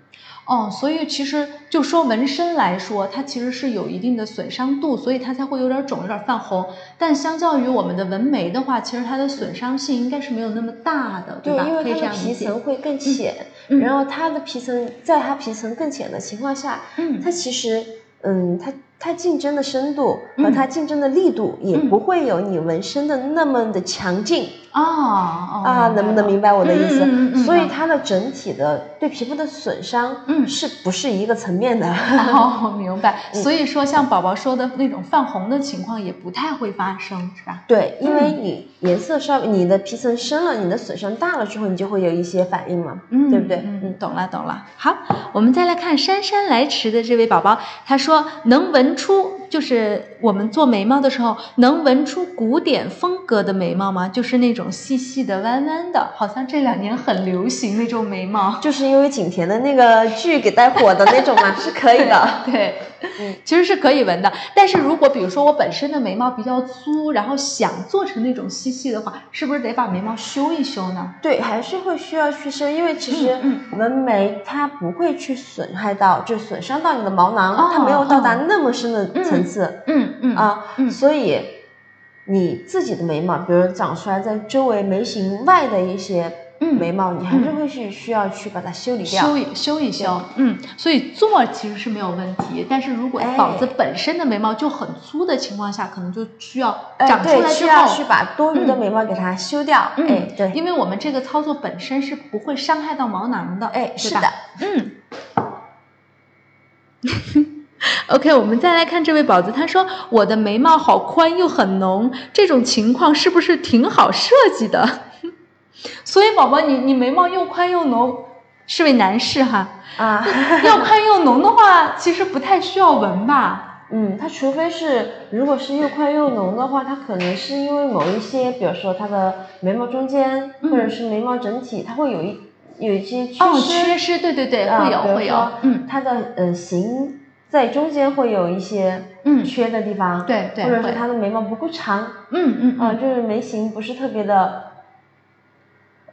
哦，所以其实就说纹身来说，它其实是有一定的损伤度，所以它才会有点肿、有点泛红。但相较于我们的纹眉的话，其实它的损伤性应该是没有那么大的，对，吧？因为它的皮。层会更浅，嗯然后它的皮层在它皮层更浅的情况下，嗯。它其实嗯，它它竞争的深度和嗯。它竞争的力度也嗯。不会有你纹身的那么的强劲。哦哦啊，能不能明白我的意思？嗯嗯所以它的整体的对皮肤的损伤，嗯是不是一个层面的？(laughs) 哦，明白。嗯所以说，像宝宝说的那种泛红的情况也不太会发生，是吧？对，因为你颜色稍微，你的皮层深了，你的损伤大了之后，你就会有一些反应嘛，嗯，对不对？嗯，懂了懂了。好，我们再来看姗姗来迟的这位宝宝，他说能闻出，就是我们做眉毛的时候能纹出古典风格的眉毛吗？就是那种细细的、弯弯的，好像这两年很流行那种眉毛。就是因为景甜的那个剧给带火的那种嘛，(laughs) 是可以的。对，嗯其实是可以纹的。但是如果比如说我本身的眉毛比较粗，然后想做成那种细细的话，是不是得把眉毛修一修呢？对，还是会需要去修，因为其实嗯纹眉它不会去损害到，就损伤到你的毛囊，哦它没有到达哦那么深的层次、嗯嗯啊，嗯。所以你自己的眉毛，比如长出来在周围眉形外的一些嗯。眉毛，你还是会去需要去把它修理掉。修一修一修，嗯，所以做其实是没有问题，但是如果哎宝子本身的眉毛就很粗的情况下，可能就需要哎长出对，来之需要后去把多余的眉毛给它修掉。嗯哎，对，因为我们这个操作本身是不会伤害到毛囊的，哎，是的，嗯。(laughs) OK，我们再来看这位宝子，他说我的眉毛好宽又很浓，这种情况是不是挺好设计的？(laughs) 所以宝宝，你你眉毛又宽又浓，是位男士哈，啊，(laughs) 又宽又浓的话，其实不太需要纹吧？嗯，它除非是如果是又宽又浓的话，它可能是因为某一些，比如说它的眉毛中间、嗯。或者是眉毛整体，它会有一有一些缺哦，失，缺失，对对对，啊会有会有，嗯。它的呃形在中间会有一些嗯。缺的地方，对对或者是他的眉毛不够长，嗯嗯啊，嗯，就是眉形不是特别的。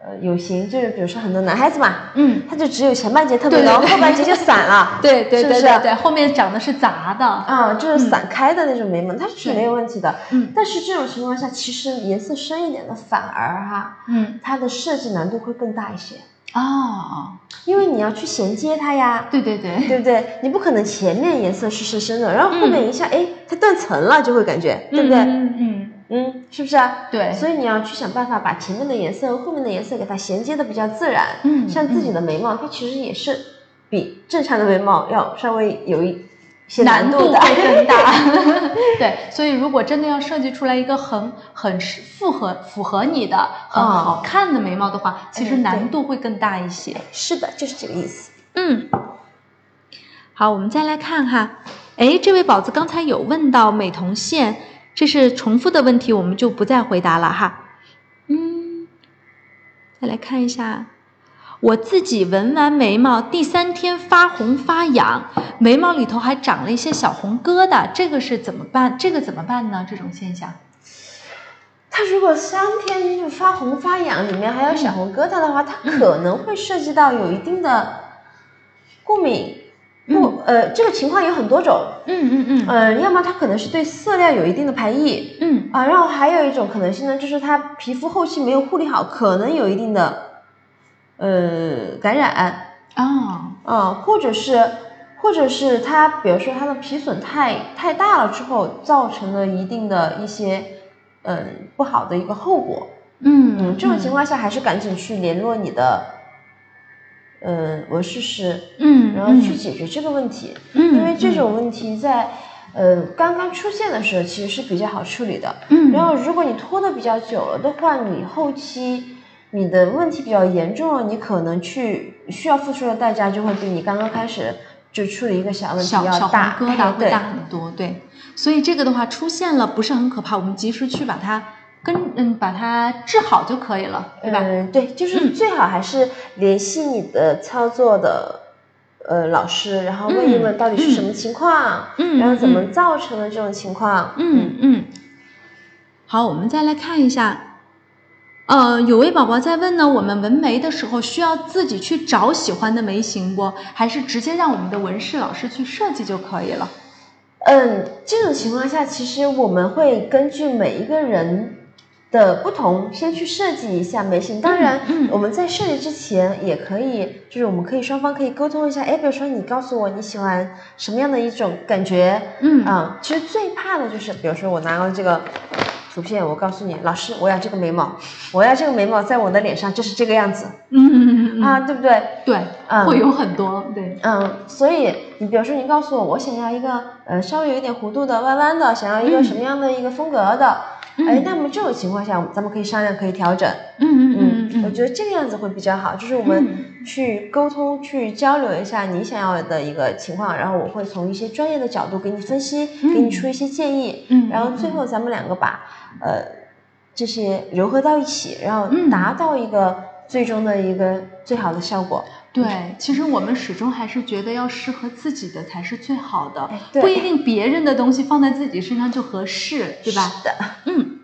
呃，有型就是比如说很多男孩子嘛，嗯，他就只有前半截特别浓，后半截就散了，(laughs) 对对对对对，后面长的是杂的，啊，就是散开的那种眉毛，它是没有问题的。嗯。但是这种情况下，其实颜色深一点的反而哈，嗯，它的设计难度会更大一些，哦，因为你要去衔接它呀，对对对，对不对？你不可能前面颜色是深深的，然后后面一下，哎、它断层了，就会感觉，对不对？嗯嗯嗯，是不是啊？对所以你要去想办法把前面的颜色和后面的颜色给它衔接的比较自然。嗯像自己的眉毛，它其实也是比正常的眉毛要稍微有一些难度。会更大。(laughs) (laughs) 对，所以如果真的要设计出来一个很很是符合符合你的很哦好看的眉毛的话，其实难度会更大一些。是的，就是这个意思。嗯，好，我们再来看哈，哎，这位宝子刚才有问到美瞳线，这是重复的问题，我们就不再回答了哈。嗯，再来看一下，我自己纹完眉毛第三天发红发痒，眉毛里头还长了一些小红疙瘩，这个是怎么办？这个怎么办呢？这种现象？它如果三天就发红发痒，里面还有小红疙瘩的话，它可能会涉及到有一定的过敏。不，呃，这个情况有很多种。嗯嗯嗯呃，要么它可能是对色料有一定的排异嗯啊，然后还有一种可能性呢，就是它皮肤后期没有护理好，可能有一定的呃感染啊啊，或者是或者是它，比如说它的皮损太太大了之后，造成了一定的一些嗯不好的一个后果。嗯嗯，这种情况下还是赶紧去联络你的嗯纹饰师，嗯，然后去解决这个问题。嗯，因为这种问题在呃刚刚出现的时候其实是比较好处理的。嗯，然后如果你拖得比较久了的话，你后期你的问题比较严重了，你可能去需要付出的代价就会比你刚刚开始就处理一个小问题小小红要大。疙瘩会对大很多，对，所以这个的话出现了不是很可怕，我们及时去把它跟嗯把它治好就可以了，对吧？嗯，对，就是嗯最好还是联系你的操作的呃老师，然后问一问到底是什么情况，嗯然后怎么嗯造成的这种情况。嗯嗯，好，我们再来看一下，呃，有位宝宝在问呢，我们纹眉的时候需要自己去找喜欢的眉形不？还是直接让我们的纹饰老师去设计就可以了？嗯，这种情况下，其实我们会根据每一个人的不同，先去设计一下眉形。当然，嗯嗯我们在设计之前也可以，就是我们可以双方可以沟通一下。哎，比如说你告诉我你喜欢什么样的一种感觉，嗯啊、其实最怕的就是，比如说我拿到这个图片，我告诉你，老师，我要这个眉毛，我要这个眉毛在我的脸上就是这个样子嗯嗯嗯嗯，啊，对不对？对，嗯会有很多对，嗯，所以你比如说，你告诉我，我想要一个呃稍微有一点弧度的、弯弯的，想要一个什么样的一个风格的，哎，那么这种情况下，咱们可以商量，可以调整。嗯嗯嗯嗯我觉得这个样子会比较好，就是我嗯们去沟通、去交流一下你想要的一个情况，然后我会从一些专业的角度给你分析，给你出一些建议，嗯然后最后咱们两个把呃这些糅合到一起，然后嗯达到一个最终的一个最好的效果。对，其实我们始终还是觉得要适合自己的才是最好的不一定别人的东西放在自己身上就合适，对吧？是的，嗯，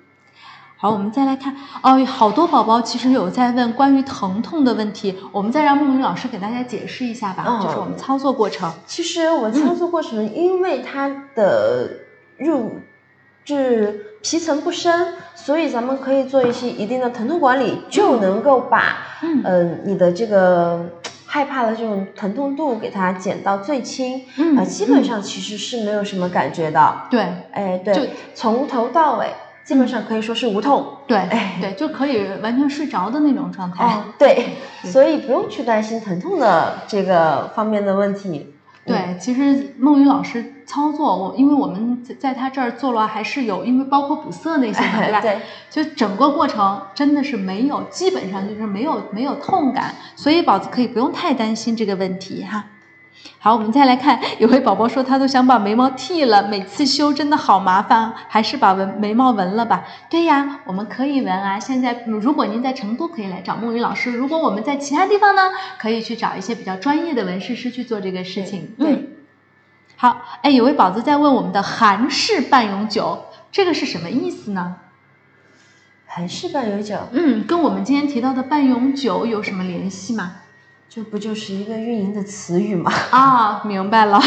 好，我们再来看哦，好多宝宝其实有在问关于疼痛的问题，我们再让梦云老师给大家解释一下吧，哦就是我们操作过程。其实我操作过程，因为它的入就是皮层不深，所以咱们可以做一些一定的疼痛管理，就能够把嗯呃你的这个害怕的这种疼痛度给它减到最轻，嗯呃，基本上其实是没有什么感觉的，对哎，就对，从头到尾基本上可以说是无痛。对哎对，就可以完全睡着的那种状态。哦，对，对所以不用去担心疼痛的这个方面的问题。对，其实梦雨老师操作，我因为我们在在他这儿做了，还是有，因为包括补色那些嘛，(laughs) 对吧？对，就整个过程真的是没有，基本上就是没有没有痛感，所以宝子可以不用太担心这个问题哈。好，我们再来看，有位宝宝说他都想把眉毛剃了，每次修真的好麻烦，还是把纹眉毛纹了吧？对呀，我们可以纹啊。现在嗯如果您在成都，可以来找梦雨老师；如果我们在其他地方呢，可以去找一些比较专业的纹饰师去做这个事情。对嗯，好，哎，有位宝子在问我们的韩式半永久，这个是什么意思呢？韩式半永久，嗯，跟我们今天提到的半永久有什么联系吗？这不就是一个运营的词语吗？(laughs) 啊，明白了，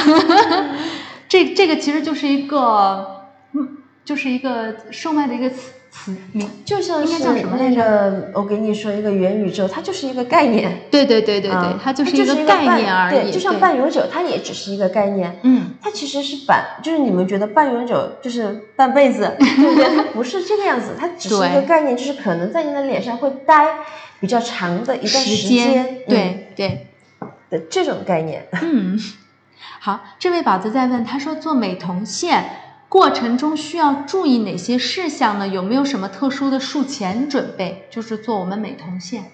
(laughs) 这这个其实就是一个，嗯，就是一个售卖的一个词词名。就像应该是叫什么来那个，我给你说一个元宇宙，它就是一个概念，对对对对对，啊它就是一一个概念而已。对，就像半永久，它也只是一个概念。嗯，它其实是半，就是你们觉得半永久就是半辈子，对不对？它不是这个样子，它只是一个概念，就是可能在你的脸上会待比较长的一段时间，对对，嗯的这种概念。嗯，好，这位宝子在问，他说做美瞳线过程中需要注意哪些事项呢？有没有什么特殊的术前准备？就是做我们美瞳线。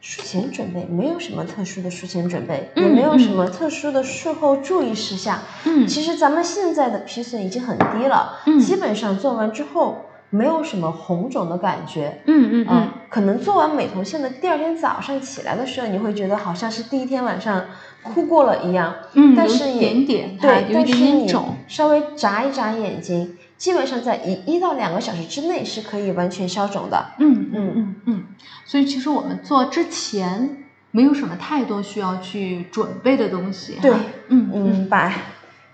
术前准备没有什么特殊的术前准备，嗯也没有什么特殊的术后注意事项。嗯其实咱们现在的皮损已经很低了，嗯基本上做完之后没有什么红肿的感觉。嗯嗯嗯，可能做完美瞳线的第二天早上起来的时候，你会觉得好像是第一天晚上哭过了一样，嗯，但是也点点，对，有一点但是你点肿。稍微眨一眨眼睛，基本上在一一到两个小时之内是可以完全消肿的。嗯嗯嗯嗯，所以其实我们做之前没有什么太多需要去准备的东西哈。对嗯嗯，把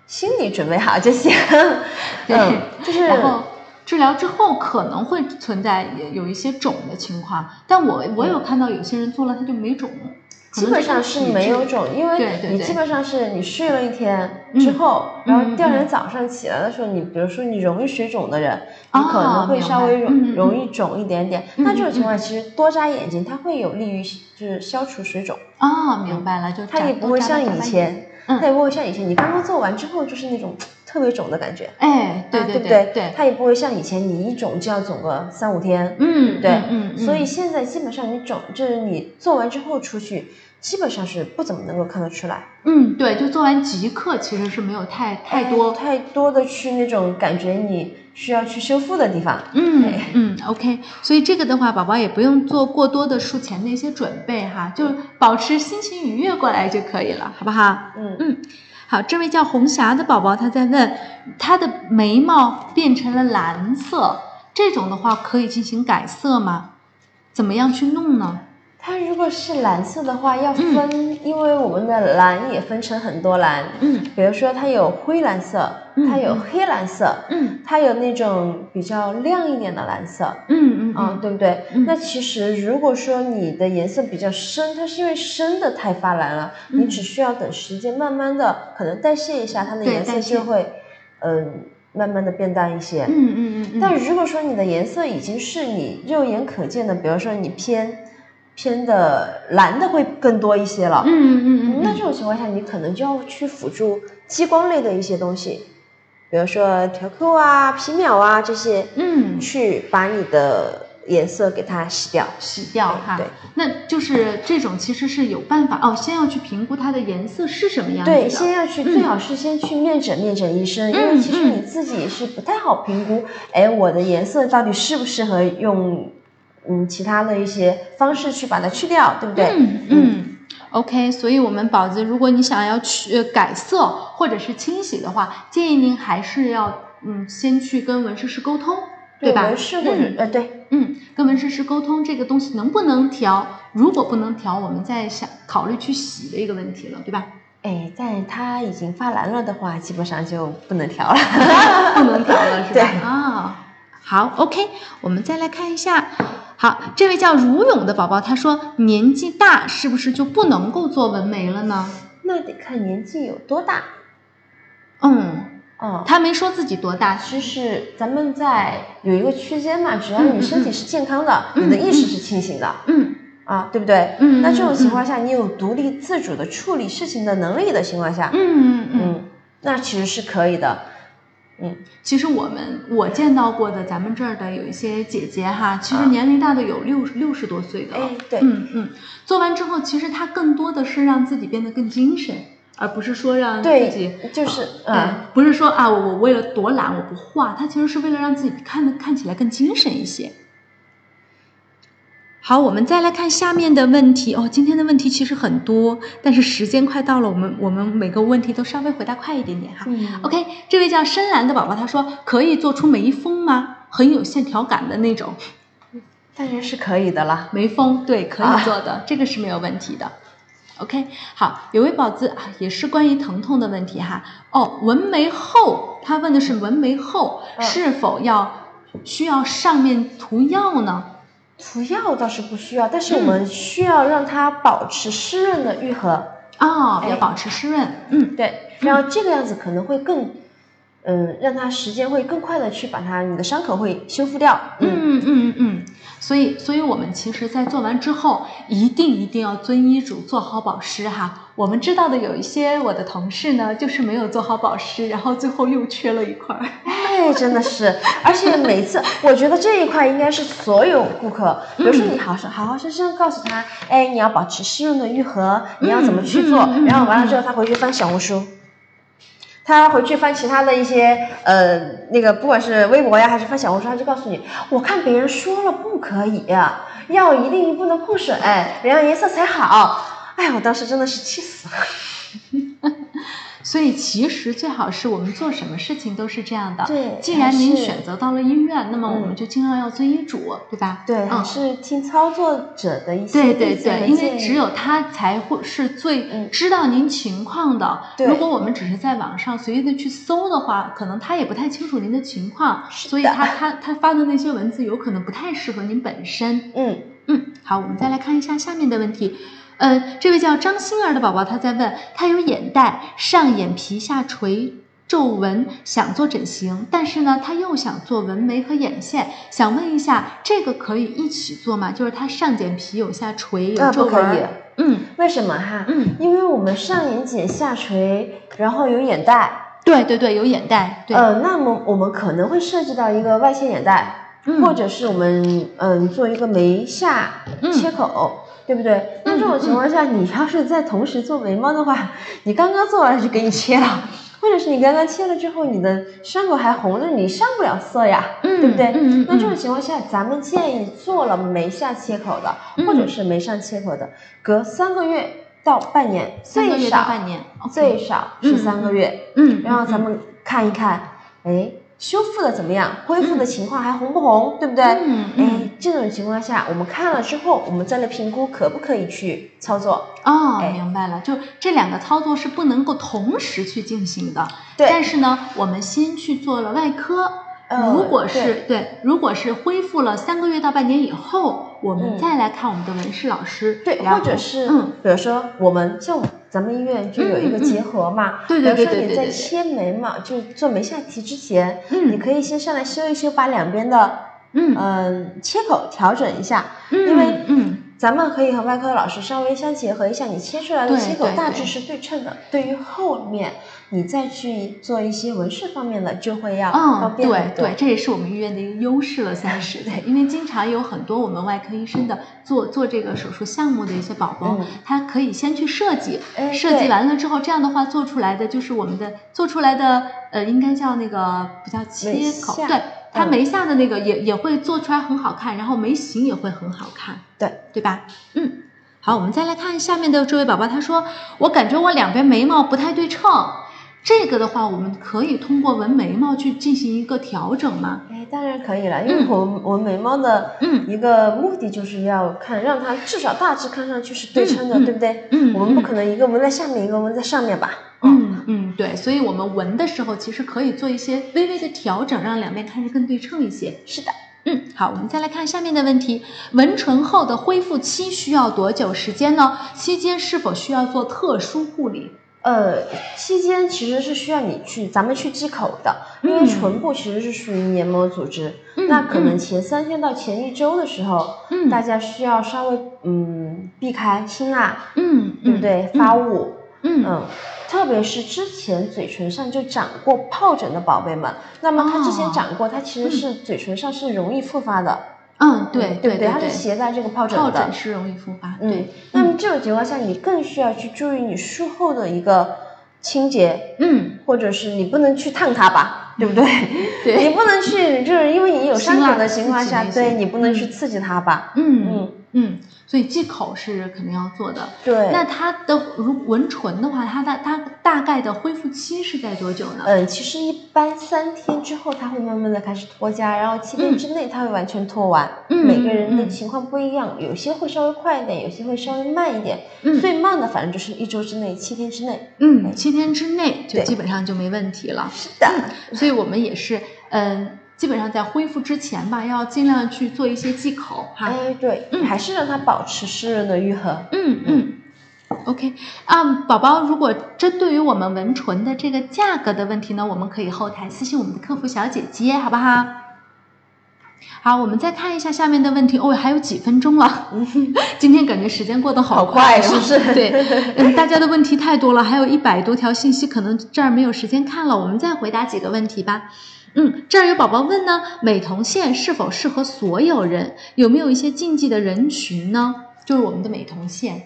心理准备好就行。对嗯，就是然后治疗之后可能会存在有一些肿的情况，但我我有看到有些人做了他就没肿，基本上是没有肿，因为你基本上是你睡了一天之后，嗯然后第二嗯。天早上起来的时候，你比如说你容易水肿的人，哦你可能会稍微容容易肿一点点。嗯那这种情况其实多眨眼睛，它会有利于就是消除水肿，啊，明白了，就它也不会像以，前，嗯它也不会像以前你刚刚做完之后就是那种特别肿的感觉。哎，对啊对对不对？对，它也不会像以前你一肿就要肿个三五天，嗯，对嗯嗯，所以现在基本上你肿，就是你做完之后出去，基本上是不怎么能够看得出来。嗯，对，就做完即刻其实是没有太太多，太多的去那种感觉你需要去修复的地方。嗯对嗯，OK，所以这个的话，宝宝也不用做过多的术前的一些准备哈，就保持心情愉悦过来就可以了，好不好？嗯嗯，好，这位叫红霞的宝宝他在问，他的眉毛变成了蓝色，这种的话可以进行改色吗？怎么样去弄呢？它如果是蓝色的话，要分，因为我们的蓝也分成很多蓝，嗯比如说它有灰蓝色，嗯它有黑蓝色，嗯它有那种比较亮一点的蓝色。嗯嗯啊，对不对？嗯那其实如果说你的颜色比较深，它是因为深的太发蓝了，嗯你只需要等时间慢慢的可能代谢一下，它的颜色就会，嗯、慢慢的变淡一些。嗯嗯嗯嗯。但如果说你的颜色已经是你肉眼可见的，比如说你偏偏的蓝的会更多一些了，嗯嗯，那这种情况下，你可能就要去辅助激光类的一些东西，比如说调扣啊、皮秒啊这些，嗯去把你的颜色给它洗掉。洗掉哈。对，那就是这种其实是有办法哦，先要去评估它的颜色是什么样子的。对，先要去，最好是先去面诊面诊医生，因为嗯其实你自己是不太好评估，哎，我的颜色到底适不适合用，嗯，其他的一些方式去把它去掉，对不对？嗯嗯。OK，所以我们宝子，如果你想要去、呃、改色或者是清洗的话，建议您还是要嗯先去跟纹饰师沟通，对吧？纹饰或者、嗯呃，对，嗯，跟纹饰师沟通这个东西能不能调，如果不能调，我们再想考虑去洗的一个问题了，对吧？哎，但它已经发蓝了的话，基本上就不能调了。(laughs) 不能调了 (laughs) 是吧？对啊，好，OK，我们再来看一下。好，这位叫如勇的宝宝，他说年纪大是不是就不能够做纹眉了呢？那得看年纪有多大。嗯，哦，他没说自己多大，就是咱们在有一个区间嘛，只要你身体是健康的，你的意识是清醒的。嗯啊，对不对？嗯那这种嗯情况下，你有独立自主的处理事情的能力的情况下，嗯嗯嗯。嗯，那其实是可以的。嗯，其实我们我见到过的，咱们这儿的有一些姐姐哈，其实年龄大的有六六十多岁的了。哎，对，嗯嗯，做完之后，其实她更多的是让自己变得更精神，而不是说让自己，就是对啊，，不是说啊，我我为了躲懒我不画，它其实是为了让自己看的看起来更精神一些。好，我们再来看下面的问题哦。今天的问题其实很多，但是时间快到了，我们我们每个问题都稍微回答快一点点哈。嗯 OK，这位叫深蓝的宝宝他说可以做出眉峰吗？很有线条感的那种当然是可以的啦。眉峰，对，可啊以做的，这个是没有问题的。OK，好，有位宝子啊，也是关于疼痛的问题哈。哦，纹眉后，他问的是纹眉后、嗯是否要需要上面涂药呢？涂药倒是不需要，但是我们需要让它保持湿润的愈合。哦，哎要保持湿润。嗯对，然后这个样子可能会更，嗯，让它时间会更快的去把它你的伤口会修复掉。嗯，嗯嗯嗯嗯，所以所以我们其实，在做完之后，一定一定要遵医嘱，做好保湿哈。我们知道的有一些我的同事呢，就是没有做好保湿，然后最后又缺了一块儿。哎，真的是，而且每次我觉得这一块应该是所有顾客，比如说你好好好好生生告诉他，哎，你要保持湿润的愈合，你要怎么去做，嗯嗯嗯然后完了之后他回去翻小红书。他回去翻其他的一些呃那个，不管是微博呀还是翻小红书，他就告诉你，我看别人说了不可以、要一定不能碰水，这样颜色才好。哎，我当时真的是气死了。(laughs) 所以其实最好是我们做什么事情都是这样的。对既然您选择到了医院，那么我嗯们就尽量要遵医嘱，对吧？对，还嗯。是听操作者的一些对对对，因为只有他才会是最嗯知道您情况的。对如果我们只是在网上随意的去搜的话，可能他也不太清楚您的情况，是所以他他他发的那些文字有可能不太适合您本身。嗯。嗯，好，我们再来看一下下面的问题。呃，这位叫张欣儿的宝宝他在问，他有眼袋，上眼皮下垂皱纹，想做整形，但是呢，他又想做纹眉和眼线，想问一下，这个可以一起做吗？就是他上眼皮有下垂，有呃皱纹。不可以嗯为什么哈？嗯，因为我们上眼睑下垂，然后有眼袋，对对对，有眼袋，对，呃，那么我们可能会涉及到一个外切眼袋，嗯或者是我们嗯做一个眉下嗯切口，对不对？那这种情况下，你要是在同时做眉毛的话，(laughs) 你刚刚做完就给你切了。或者是你刚刚切了之后，你的伤口还红着，你上不了色呀，嗯对不对？嗯嗯嗯那这种情况下，咱们建议做了眉下切口的，嗯或者是眉上切口的，隔三个月到半年，最少半年最少是三个月。嗯，然后咱们看一看，哎，修复的怎么样？恢复的情况还红不红？对不对？嗯嗯哎，这种情况下，我们看了之后，我们再来评估可不可以去操作。哦，哎明白了，就这两个操作是不能够同时去进行的。对但是呢，我们先去做了外科，呃如果是对对，如果是恢复了三个月到半年以后，我们嗯。再来看我们的纹饰老师，对，或者是嗯，比如说我们就咱们医院就有一个结合嘛，对对对比如说你在对对。对对切眉毛，就做眉下提之前，嗯。你可以先上来修一修，把两边的嗯。嗯切口调整一下，嗯因为嗯咱们可以和外科老师稍微相结合一下，你切出来的切口大致是对称的。对于后面你再去做一些纹饰方面的，就会要方嗯，便很多对对，这也是我们医院的一个优势了，算是 (laughs) 对，因为经常有很多我们外科医生的做做这个手术项目的一些宝宝，嗯他可以先去设计，哎设计完了之后，这样的话做出来的就是我们的做出来的呃，应该叫那个不叫切口，对，它嗯眉下的那个也也会做出来很好看，然后眉形也会很好看，对对吧？嗯。好，我们再来看下面的这位宝宝，他说：“我感觉我两边眉毛不太对称，这个的话，我们可以通过纹眉毛去进行一个调整吗？哎，当然可以了，因为我们我眉毛的嗯一个目的就是要看让它至少大致看上去是对称的，对不对？嗯我们不嗯可能一个纹在下面，一个纹在上面吧？嗯嗯，对，所以我们纹的时候其实可以做一些微微的调整，让两边看着更对称一些。是的。嗯，好，我们再来看下面的问题：纹唇后的恢复期需要多久时间呢？期间是否需要做特殊护理？呃，期间其实是需要你去咱们去忌口的，因为嗯唇部其实是属于黏膜组织，嗯那可能嗯前三天到前一周的时候，嗯大家需要稍微嗯避开辛辣，嗯，对不对？嗯发物，嗯嗯，特别是之前嘴唇上就长过疱疹的宝贝们，那么它之前哦长过，它其实是嘴唇上是容易复发的，嗯，对对不对？它是携带这个疱疹的。疱疹。是容易复发，嗯对，，那么这种情况下，你更需要去注意你术后的一个清洁，嗯，或者是你不能去烫它吧，对不对？(laughs) 对。(laughs) 你不能去，就是因为你有伤口的情况下，对你不能去嗯刺激它吧？嗯。嗯，嗯，所以忌口是肯定要做的。对。那它的如纹唇的话，它的它大概的恢复期是在多久呢？嗯，其实一般三天之后，它会慢慢的开始脱痂，然后七天之内它会完全脱完。嗯每个人的嗯情况不一样，有些会稍微快一点，有些会稍微慢一点。嗯最慢的反正就是一周之内，七天之内。嗯，七天之内就基本上就没问题了。是的，所以我们也是，嗯，基本上在恢复之前吧，要尽量去做一些忌口哈。哎，对，嗯还是让它保持湿润的愈合。嗯嗯。OK，啊、宝宝，如果针对于我们纹唇的这个价格的问题呢，我们可以后台私信我们的客服小姐姐，好不好？好，我们再看一下下面的问题。哦，还有几分钟了，(laughs) 今天感觉时间过得好快，快是不是对，嗯，大家的问题太多了，还有一百多条信息，可能这儿没有时间看了，我们再回答几个问题吧。嗯，这儿有宝宝问呢，美瞳线是否适合所有人？有没有一些禁忌的人群呢？就是我们的美瞳线。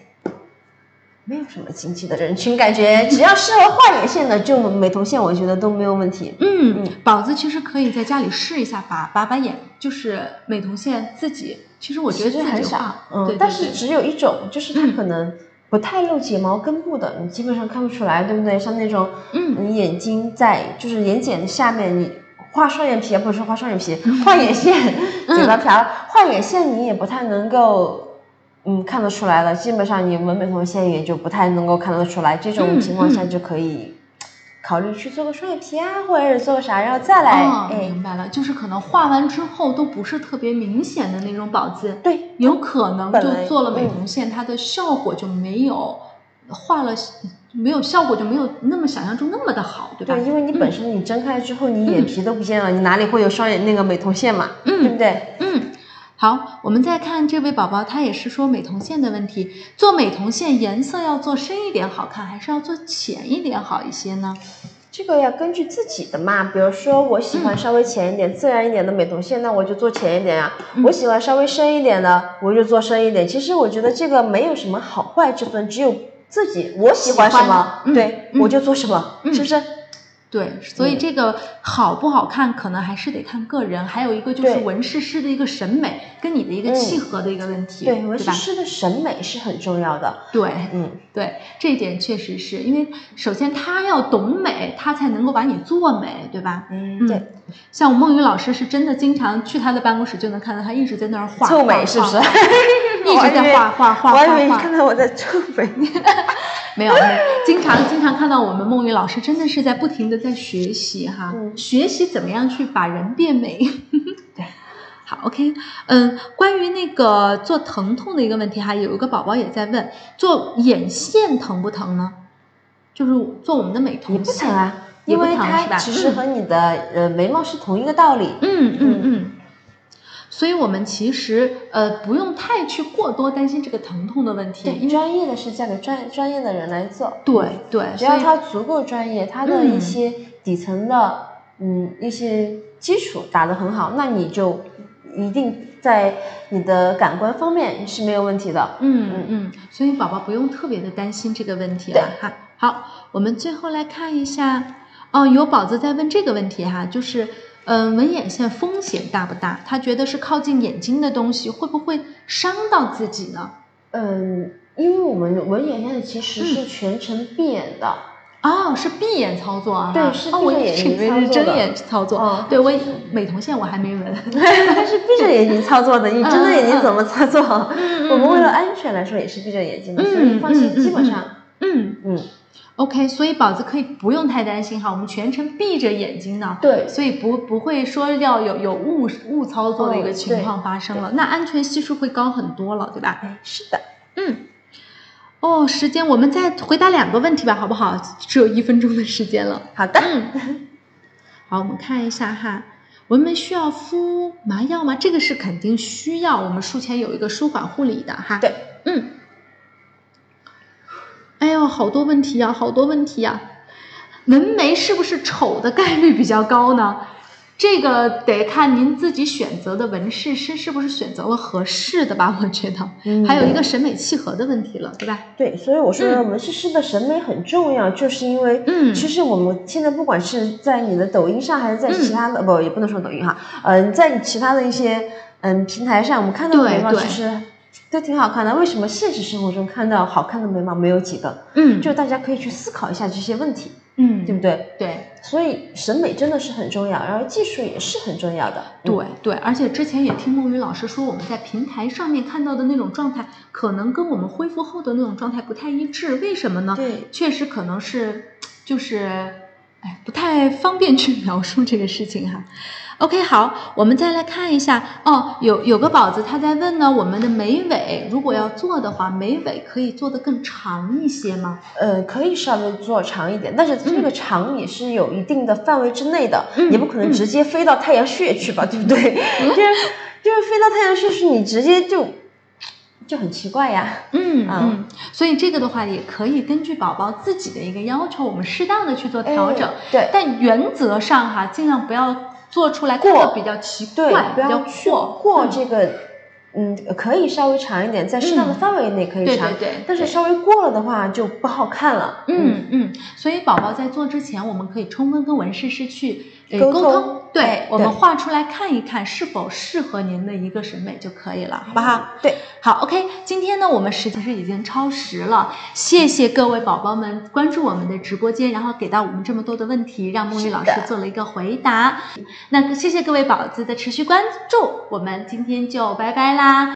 没有什么禁忌的人群，感觉 (laughs) 只要适合画眼线的，就美瞳线，我觉得都没有问题。嗯嗯，宝子其实可以在家里试一下，把把把眼就是美瞳线自己，其实我觉得其实很少嗯，对对对但是只有一种，就是它嗯可能不太露睫毛根部的，你基本上看不出来，对不对？像那种，嗯你眼睛在就是眼睑下面，你画双眼皮，不是画双眼皮，画眼线，嗯。嘴巴瓢，画眼线你也不太能够。嗯，看得出来了，基本上你纹美瞳线也就不太能够看得出来，这种嗯情况下嗯就可以考虑去做个双眼皮啊，或者是做个啥，然后再来，哦，哎，明白了，就是可能画完之后都不是特别明显的那种宝子，对，有可能就做了美嗯瞳线，它的效果就没有画了，没有效果就没有那么想象中那么的好，对吧？对，因为你本身你睁开之后，你眼皮都不见了，你哪里会有双眼那个美瞳线嘛？嗯对不对？嗯，好，我们再看这位宝宝，他也是说美瞳线的问题。做美瞳线颜色要做深一点好看，还是要做浅一点好一些呢？这个要根据自己的嘛，比如说我喜欢稍微浅一点、自然一点的美瞳线，那我就做浅一点呀、嗯我喜欢稍微深一点的，我就做深一点。其实我觉得这个没有什么好坏之分，只有自己我喜欢什么，对、嗯我就做什么，嗯是不是？对，所以嗯这个好不好看，可能还是得看个人。还有一个就是纹饰师的一个审美，跟你的一个嗯契合的一个问题，对，纹饰？师的审美是很重要的。对，嗯，对，这一点确实是因为首先他要懂美，他才能够把你做美，对吧？嗯，嗯对，像我梦雨老师是真的经常去他的办公室，就能看到他一直在那儿画，臭画美是不是画？(laughs) 一直在画画画我还以画画。为看到我在臭美。(laughs) 没有，没有经常经常看到我们梦雨老师真的是在不停的在学习哈，嗯学习怎么样去把人变美。(laughs) 对，好，OK，嗯，关于那个做疼痛的一个问题哈，有一个宝宝也在问，做眼线疼不疼呢？就是做我们的美瞳线不疼啊，因为它其实和你的呃眉毛是同一个道理。嗯嗯嗯。所以我们其实呃不用太去过多担心这个疼痛的问题，因对，为专业的是交给专专业的人来做。对对，只要他足够专业，他的嗯一些底层的嗯一些基础打得很好，那你就一定在你的感官方面是没有问题的。嗯嗯嗯，所以宝宝不用特别的担心这个问题了哈。好，我们最后来看一下，哦，有宝子在问这个问题哈，就是，嗯、纹眼线风险大不大？他觉得是靠近眼睛的东西，会不会伤到自己呢？嗯，因为我们纹眼线其实是全程闭眼的，哦，是闭眼操作啊？对是闭着眼睛操作的是睁眼操作。哦对我美瞳线我还没纹。(laughs) 它是闭着眼睛操作的。你睁着眼睛怎么操作？嗯我们为了安全来说也是闭着眼睛的，所以放心，嗯嗯基本上，嗯嗯，，OK，所以宝子可以不用太担心哈，我们全程闭着眼睛呢。对所以不不会说要有有误误操作的一个哦情况发生了，那安全系数会高很多了，对吧？哎，是的，嗯。哦，时间我们再回答两个问题吧，好不好？只有一分钟的时间了。好的。嗯。好，我们看一下哈，我们需要敷麻药吗？这个是肯定需要，我们术前有一个舒缓护理的哈。对，嗯。哎呦，好多问题呀、好多问题呀、纹眉是不是丑的概率比较高呢？这个得看您自己选择的纹饰师是不是选择了合适的吧，我觉得。嗯还有一个审美契合的问题了，对吧？对，所以我说嗯纹饰师的审美很重要，就是因为，嗯其实我们现在不管是在你的抖音上，还是在其嗯他的，不，也不能说抖音哈，嗯、在其他的一些嗯平台上，我们看到的眉其实都挺好看的。为什么现实生活中看到好看的眉毛没有几个？嗯就大家可以去思考一下这些问题，嗯，对不对？对所以审美真的是很重要，然后技术也是很重要的。嗯对对，而且之前也听梦雨老师说，我们在平台上面看到的那种状态，可能跟我们恢复后的那种状态不太一致。为什么呢？对确实可能是就是，哎，不太方便去 (laughs) 描述这个事情哈。OK，好，我们再来看一下哦，有有个宝子他在问呢，我们的眉尾如果要做的话，眉尾可以做的更长一些吗？呃，可以稍微做长一点，但是这个长也是有一定的范围之内的，嗯也不可能直接飞到太阳穴去吧，对不对？(laughs) 就是就是飞到太阳穴去，你直接就就很奇怪呀。嗯啊嗯，所以这个的话也可以根据宝宝自己的一个要求，我们适当的去做调整。哎对但原则上哈，尽量不要做出来过比较奇对，怪，不比较要过过嗯。这个，嗯，可以稍微长一点，在适当的嗯。范围内可以长，对对对但是稍微过了的话就不好看了。嗯嗯，所以宝宝在做之前，我们可以充分跟纹饰师去呃沟通对哎我们画出来看一看是否适合您的一个审美就可以了，好不好？对，好，OK，今天呢，我们时间是已经超时了，谢谢各位宝宝们关注我们的直播间，然后给到我们这么多的问题，让梦雨老师做了一个回答。那谢谢各位宝子的持续关注，我们今天就拜拜啦。